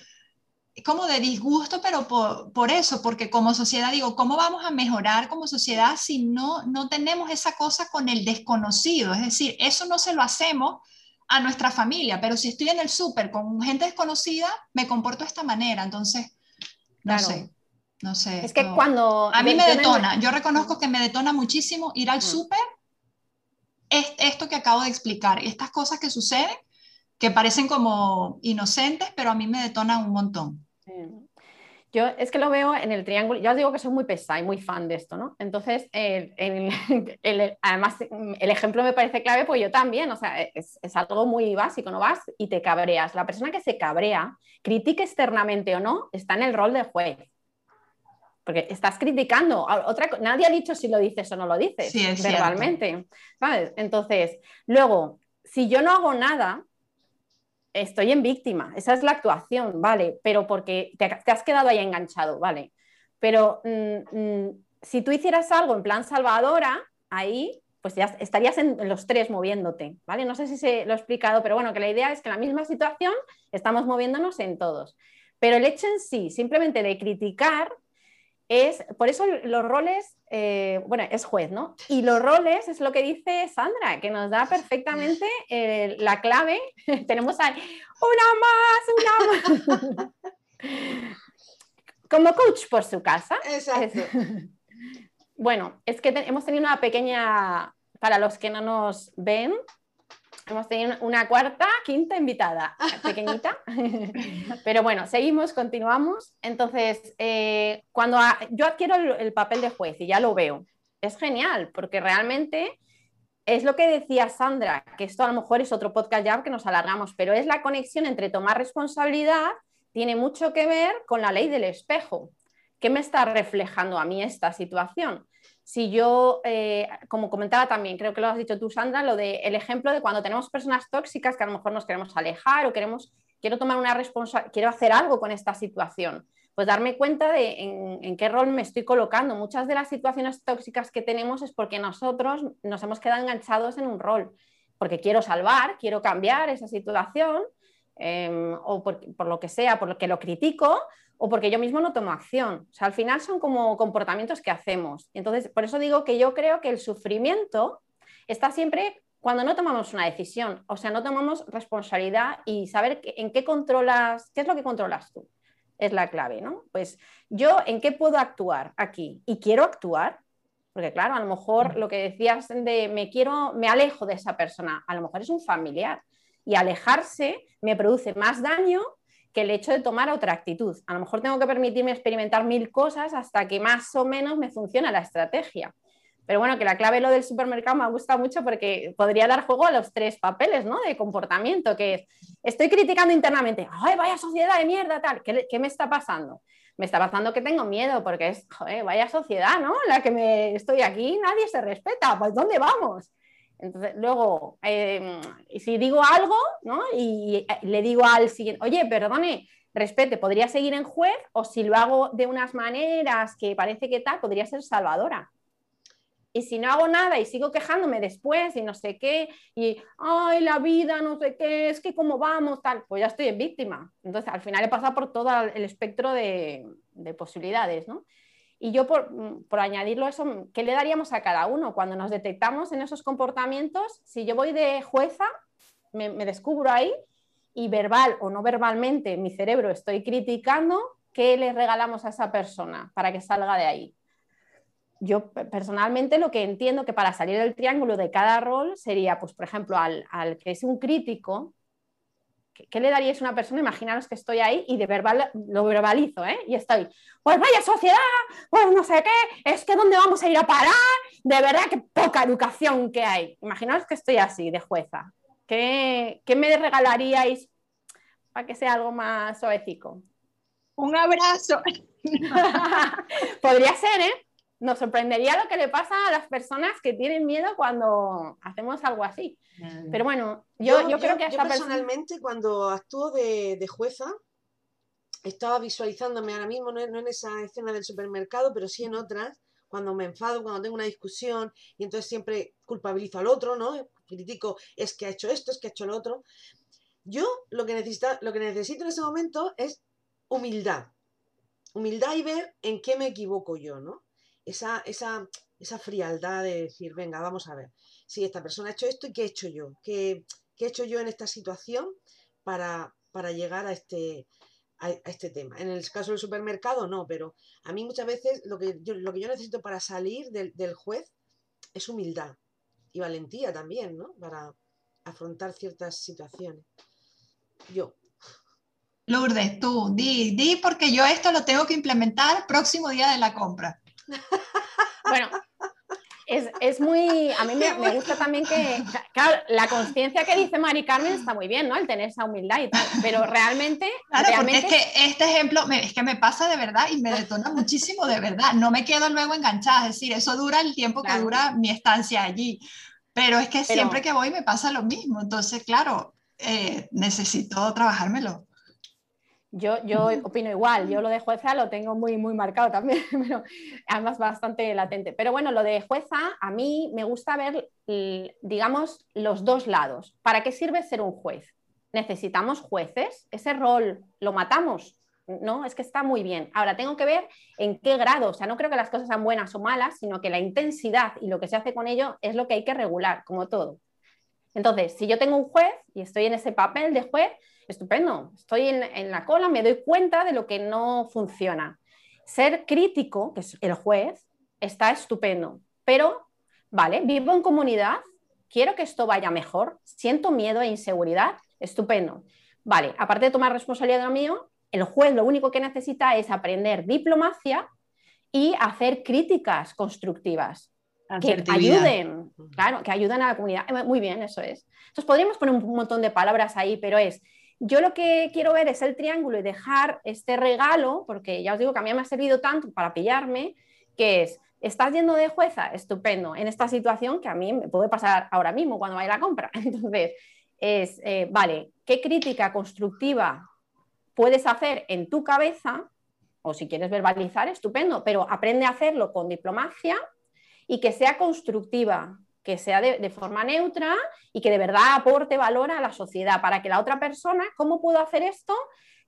como de disgusto, pero por, eso, porque como sociedad digo, ¿cómo vamos a mejorar como sociedad si no, no tenemos esa cosa con el desconocido? Es decir, eso no se lo hacemos a nuestra familia, pero si estoy en el súper con gente desconocida, me comporto de esta manera, entonces, no sé. No sé. Es que cuando... A mí me detona, yo reconozco que me detona muchísimo ir al súper, es esto que acabo de explicar, estas cosas que suceden, que parecen como inocentes, pero a mí me detonan un montón. Yo es que lo veo en el triángulo, ya os digo que soy muy pesada y muy fan de esto, ¿no? Entonces, además, el ejemplo me parece clave, pues yo también, o sea, es, algo muy básico, ¿no? Vas y te cabreas. La persona que se cabrea, critique externamente o no, está en el rol de juez. Porque estás criticando. Otra, nadie ha dicho si lo dices o no lo dices sí, verbalmente. ¿sabes? Entonces, luego, si yo no hago nada, estoy en víctima, esa es la actuación, vale, pero porque te, has quedado ahí enganchado, vale. Pero mm, mm, si tú hicieras algo en plan salvadora, ahí pues ya estarías en, los tres moviéndote, ¿vale? No sé si se lo he explicado, pero bueno, que la idea es que en la misma situación estamos moviéndonos en todos. Pero el hecho en sí, simplemente de criticar, es, por eso los roles, eh, bueno, es juez, ¿no? Y los roles es lo que dice Sandra, que nos da perfectamente eh, la clave. Tenemos ahí, una más, una más. Como coach por su casa. Exacto. bueno, es que hemos tenido una pequeña, para los que no nos ven, Hemos tenido una cuarta, quinta invitada, pequeñita. Pero bueno, seguimos, continuamos. Entonces, eh, cuando yo adquiero el, papel de juez y ya lo veo, es genial, porque realmente es lo que decía Sandra, que esto a lo mejor es otro podcast ya que nos alargamos, pero es la conexión entre tomar responsabilidad, tiene mucho que ver con la ley del espejo. ¿Qué me está reflejando a mí esta situación? Si yo, eh, como comentaba también, creo que lo has dicho tú, Sandra, lo del el ejemplo de cuando tenemos personas tóxicas que a lo mejor nos queremos alejar o queremos, quiero tomar una responsabilidad, quiero hacer algo con esta situación, pues darme cuenta de en, qué rol me estoy colocando. Muchas de las situaciones tóxicas que tenemos es porque nosotros nos hemos quedado enganchados en un rol, porque quiero salvar, quiero cambiar esa situación, em, o por, por, lo que sea, por lo que lo critico, o porque yo mismo no tomo acción. O sea, al final son como comportamientos que hacemos. Entonces, por eso digo que yo creo que el sufrimiento está siempre cuando no tomamos una decisión, o sea, no tomamos responsabilidad y saber en qué controlas, qué es lo que controlas tú. Es la clave, ¿no? Pues yo en qué puedo actuar aquí y quiero actuar, porque claro, a lo mejor lo que decías de me quiero, me alejo de esa persona, a lo mejor es un familiar y alejarse me produce más daño que el hecho de tomar otra actitud. A lo mejor tengo que permitirme experimentar mil cosas hasta que más o menos me funciona la estrategia. Pero bueno, que la clave lo del supermercado me gusta mucho porque podría dar juego a los tres papeles ¿no? de comportamiento, que es, estoy criticando internamente, ay, vaya sociedad de mierda, tal, ¿qué, me está pasando? Me está pasando que tengo miedo porque es, vaya sociedad, ¿no? La que me estoy aquí, nadie se respeta, pues ¿dónde vamos? Entonces, luego, eh, si digo algo, ¿no? Y le digo al siguiente, oye, perdone, respete, podría seguir en juez, o si lo hago de unas maneras que parece que tal, podría ser salvadora. y si no hago nada y sigo quejándome después y no sé qué, y, ay, la vida, no sé qué, es que cómo vamos, tal, pues ya estoy en víctima. Entonces, al final he pasado por todo el espectro de, de posibilidades, ¿no? Y yo, por, por, añadirlo eso, ¿qué le daríamos a cada uno? Cuando nos detectamos en esos comportamientos, si yo voy de jueza, me, me descubro ahí y verbal o no verbalmente mi cerebro estoy criticando, ¿qué le regalamos a esa persona para que salga de ahí? Yo personalmente lo que entiendo que para salir del triángulo de cada rol sería, pues por ejemplo, al, al que es un crítico, ¿qué, le daríais a una persona? Imaginaros que estoy ahí y de verbal lo verbalizo, ¿eh? Y estoy, pues vaya sociedad, pues no sé qué, es que ¿dónde vamos a ir a parar? De verdad que poca educación que hay. Imaginaros que estoy así, de jueza. ¿Qué, qué me regalaríais para que sea algo más suavecico? Un abrazo. Podría ser, ¿eh? Nos sorprendería lo que le pasa a las personas que tienen miedo cuando hacemos algo así. Pero bueno, yo, yo, yo creo que yo personalmente cuando actúo de, de, jueza, estaba visualizándome ahora mismo, no, no en esa escena del supermercado, pero sí en otras, cuando me enfado, cuando tengo una discusión y entonces siempre culpabilizo al otro, ¿no? Critico, es que ha hecho esto, es que ha hecho lo otro. Yo lo que, necesita, lo que necesito en ese momento es humildad. Humildad y ver en qué me equivoco yo, ¿no? Esa, esa, esa frialdad de decir, venga, vamos a ver, si esta persona ha hecho esto y qué he hecho yo, qué, qué he hecho yo en esta situación para, para llegar a este, a, este tema. En el caso del supermercado, no, pero a mí muchas veces lo que yo, lo que yo necesito para salir del, del juez es humildad y valentía también, ¿no? Para afrontar ciertas situaciones. Yo. Lourdes, tú, di, di, porque yo esto lo tengo que implementar próximo día de la compra. Bueno, es, es, muy, a mí me, me, gusta también que, claro, la conciencia que dice Mari Carmen está muy bien, ¿no? El tener esa humildad y tal, pero realmente... Claro, realmente... porque es que este ejemplo me, es que me pasa de verdad y me detona muchísimo de verdad, no me quedo luego enganchada, es decir, eso dura el tiempo que dura mi estancia allí, pero es que pero... siempre que voy me pasa lo mismo, entonces, claro, eh, necesito trabajármelo. Yo, yo opino igual, yo lo de jueza lo tengo muy, muy marcado también, pero además bastante latente. Pero bueno, lo de jueza, a mí me gusta ver, digamos, los dos lados. ¿Para qué sirve ser un juez? ¿Necesitamos jueces? ¿Ese rol lo matamos? No, es que está muy bien. Ahora, tengo que ver en qué grado, o sea, no creo que las cosas sean buenas o malas, sino que la intensidad y lo que se hace con ello es lo que hay que regular, como todo. Entonces, si yo tengo un juez y estoy en ese papel de juez, estupendo, estoy en, en, la cola, me doy cuenta de lo que no funciona. Ser crítico, que es el juez, está estupendo, pero, vale, vivo en comunidad, quiero que esto vaya mejor, siento miedo e inseguridad, estupendo. Vale, aparte de tomar responsabilidad de lo mío, el juez lo único que necesita es aprender diplomacia y hacer críticas constructivas que ayuden, claro, que ayuden a la comunidad. Muy bien, eso es. Entonces podríamos poner un montón de palabras ahí, pero es yo lo que quiero ver es el triángulo y dejar este regalo, porque ya os digo que a mí me ha servido tanto para pillarme, que es, estás yendo de jueza, estupendo, en esta situación que a mí me puede pasar ahora mismo cuando vaya a la compra. Entonces, es, eh, vale, ¿qué crítica constructiva puedes hacer en tu cabeza? O si quieres verbalizar, estupendo, pero aprende a hacerlo con diplomacia y que sea constructiva, que sea de, forma neutra y que de verdad aporte valor a la sociedad, para que la otra persona, ¿cómo puedo hacer esto?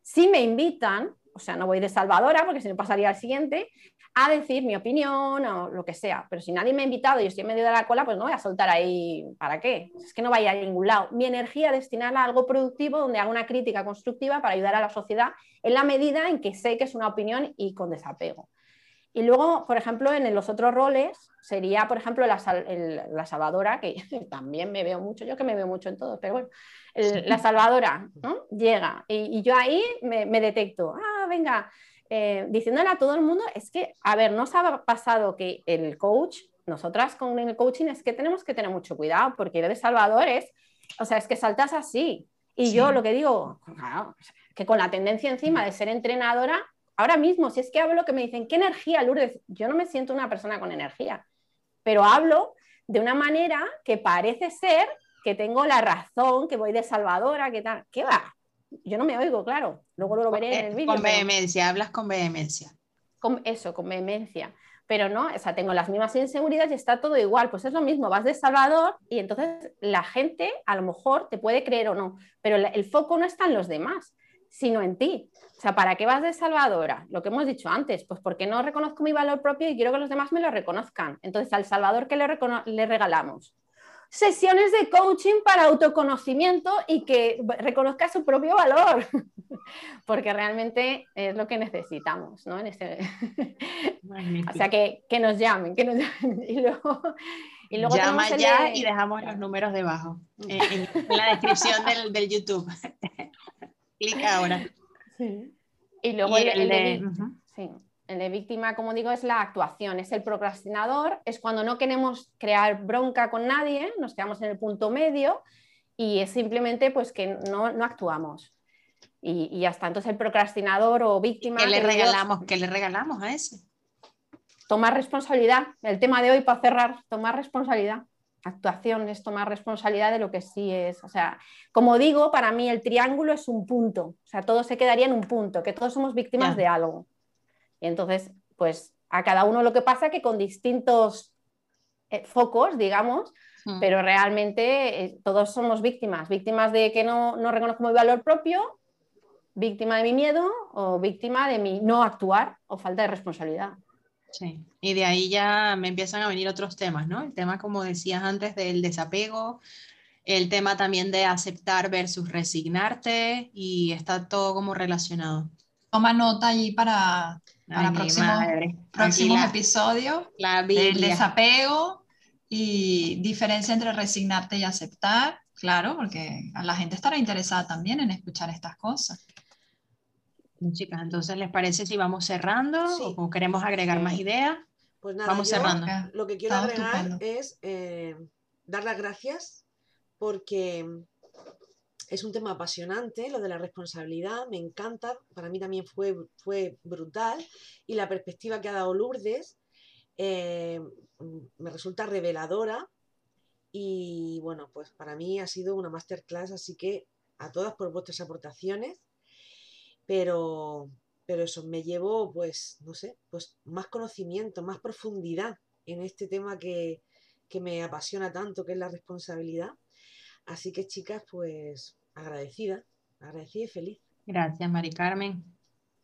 Si me invitan, o sea, no voy de salvadora, porque si no pasaría al siguiente, a decir mi opinión o lo que sea. Pero si nadie me ha invitado y yo estoy en medio de la cola, pues no voy a soltar ahí, ¿para qué? Es que no vaya a ningún lado. Mi energía destinarla a algo productivo donde haga una crítica constructiva para ayudar a la sociedad en la medida en que sé que es una opinión y con desapego. Y luego, por ejemplo, en los otros roles sería, por ejemplo, la, el, la salvadora, que también me veo mucho, yo que me veo mucho en todo, pero bueno, el, la salvadora ¿no? llega y, y, yo ahí me, me detecto, ah, venga, eh, diciéndole a todo el mundo, es que, a ver, nos ha pasado que el coach, nosotras con el coaching, es que tenemos que tener mucho cuidado, porque ir de salvador es, o sea, es que saltas así. Y sí. yo lo que digo, claro, que con la tendencia encima de ser entrenadora, ahora mismo, si es que hablo que me dicen, ¿qué energía, Lourdes? Yo no me siento una persona con energía, pero hablo de una manera que parece ser que tengo la razón, que voy de salvadora, que tal. ¿Qué va? Yo no me oigo, claro. Luego lo veré en el vídeo. Con vehemencia, pero... hablas con vehemencia. Con eso, con vehemencia. pero no, o sea, tengo las mismas inseguridades y está todo igual. Pues es lo mismo, vas de Salvador y entonces la gente a lo mejor te puede creer o no, pero el foco no está en los demás, sino en ti. O sea, ¿para qué vas de salvadora? Lo que hemos dicho antes, pues porque no reconozco mi valor propio y quiero que los demás me lo reconozcan. Entonces, al Salvador, ¿qué le, le regalamos? Sesiones de coaching para autoconocimiento y que reconozca su propio valor, porque realmente es lo que necesitamos, ¿no? En este... o sea, que, que, nos llamen, que nos llamen. Y luego, y luego Llama ya y dejamos los números debajo, en, la descripción del, del YouTube. Clica ahora. Y luego el, de, víctima, como digo, es la actuación, es el procrastinador, es cuando no queremos crear bronca con nadie, nos quedamos en el punto medio y es simplemente pues que no, actuamos. Y, y, hasta entonces el procrastinador o víctima... ¿Qué le, regalamos, ¿Qué le regalamos a ese? Tomar responsabilidad. El tema de hoy para cerrar, tomar responsabilidad actuación es tomar responsabilidad de lo que sí es. O sea, como digo, para mí el triángulo es un punto. O sea, todo se quedaría en un punto, que todos somos víctimas de algo. Y entonces, pues a cada uno lo que pasa que con distintos eh, focos, digamos, pero realmente eh, todos somos víctimas. Víctimas de que no, no reconozco mi valor propio, víctima de mi miedo o víctima de mi no actuar o falta de responsabilidad. Sí, y de ahí ya me empiezan a venir otros temas, ¿no? El tema, como decías antes, del desapego, el tema también de aceptar versus resignarte, y está todo como relacionado. Toma nota allí para, para próximos, episodios. El desapego y diferencia entre resignarte y aceptar, claro, porque a la gente estará interesada también en escuchar estas cosas. Chicas, entonces, ¿les parece si vamos cerrando o queremos agregar más ideas? Pues nada, vamos cerrando. Lo que quiero agregar es eh, dar las gracias porque es un tema apasionante, lo de la responsabilidad, me encanta, para mí también fue, fue brutal y la perspectiva que ha dado Lourdes eh, me resulta reveladora y bueno, pues para mí ha sido una masterclass, así que a todas por vuestras aportaciones pero, pero eso, me llevo, pues, no sé, pues más conocimiento, más profundidad en este tema que, me apasiona tanto, que es la responsabilidad. Así que, chicas, pues agradecida, agradecida y feliz. Gracias, Mari Carmen.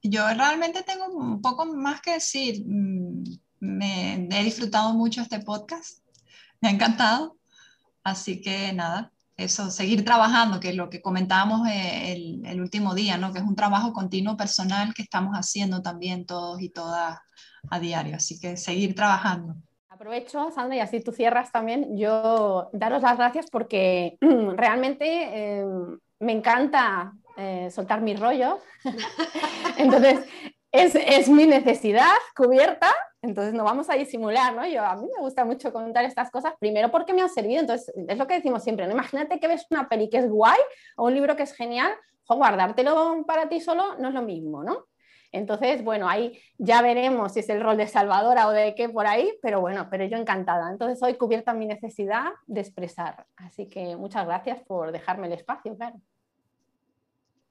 Yo realmente tengo un poco más que decir. Mm, me he disfrutado mucho este podcast, me ha encantado. Así que nada, eso, seguir trabajando, que es lo que comentábamos eh, el, último día, ¿no? que es un trabajo continuo personal que estamos haciendo también todos y todas a diario. Así que seguir trabajando. Aprovecho, Sandra, y así tú cierras también. Yo daros las gracias porque realmente eh, me encanta eh, soltar mis rollos. Entonces, es, es mi necesidad cubierta entonces no vamos a disimular, ¿no? Yo, a mí me gusta mucho contar estas cosas, primero porque me han servido, entonces es lo que decimos siempre, ¿no? Imagínate que ves una peli que es guay o un libro que es genial, o guardártelo para ti solo no es lo mismo, ¿no? Entonces, bueno, ahí ya veremos si es el rol de salvadora o de qué por ahí, pero bueno, pero yo encantada. Entonces, hoy cubierta mi necesidad de expresar. Así que muchas gracias por dejarme el espacio, claro.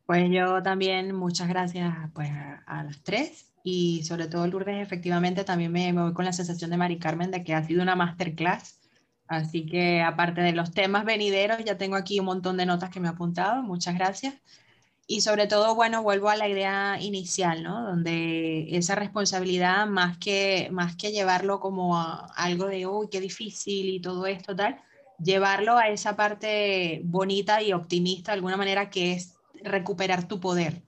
Pues yo también, muchas gracias pues, a las tres y sobre todo Lourdes, efectivamente también me, voy con la sensación de Mari Carmen de que ha sido una masterclass. Así que aparte de los temas venideros, ya tengo aquí un montón de notas que me he apuntado. Muchas gracias. Y sobre todo, bueno, vuelvo a la idea inicial, ¿no? Donde esa responsabilidad, más que, más que llevarlo como algo de, uy, qué difícil y todo esto, tal, llevarlo a esa parte bonita y optimista de alguna manera que es recuperar tu poder,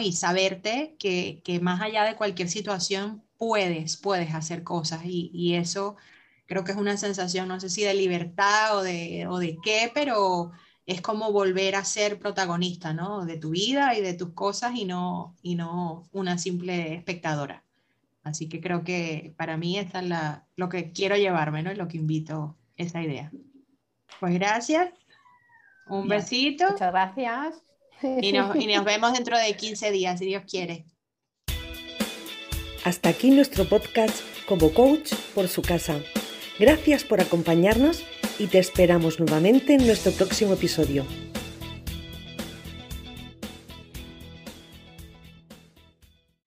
y saberte que, más allá de cualquier situación puedes, puedes hacer cosas y, eso creo que es una sensación, no sé si de libertad o de, o de qué, pero es como volver a ser protagonista, ¿no? De tu vida y de tus cosas y no, y no una simple espectadora. Así que creo que para mí esta es la, lo que quiero llevarme, ¿no? Y lo que invito, esa idea. Pues gracias. Un besito. Muchas gracias. Y nos, vemos dentro de 15 días, si Dios quiere. Hasta aquí nuestro podcast como coach por su casa. Gracias por acompañarnos y te esperamos nuevamente en nuestro próximo episodio.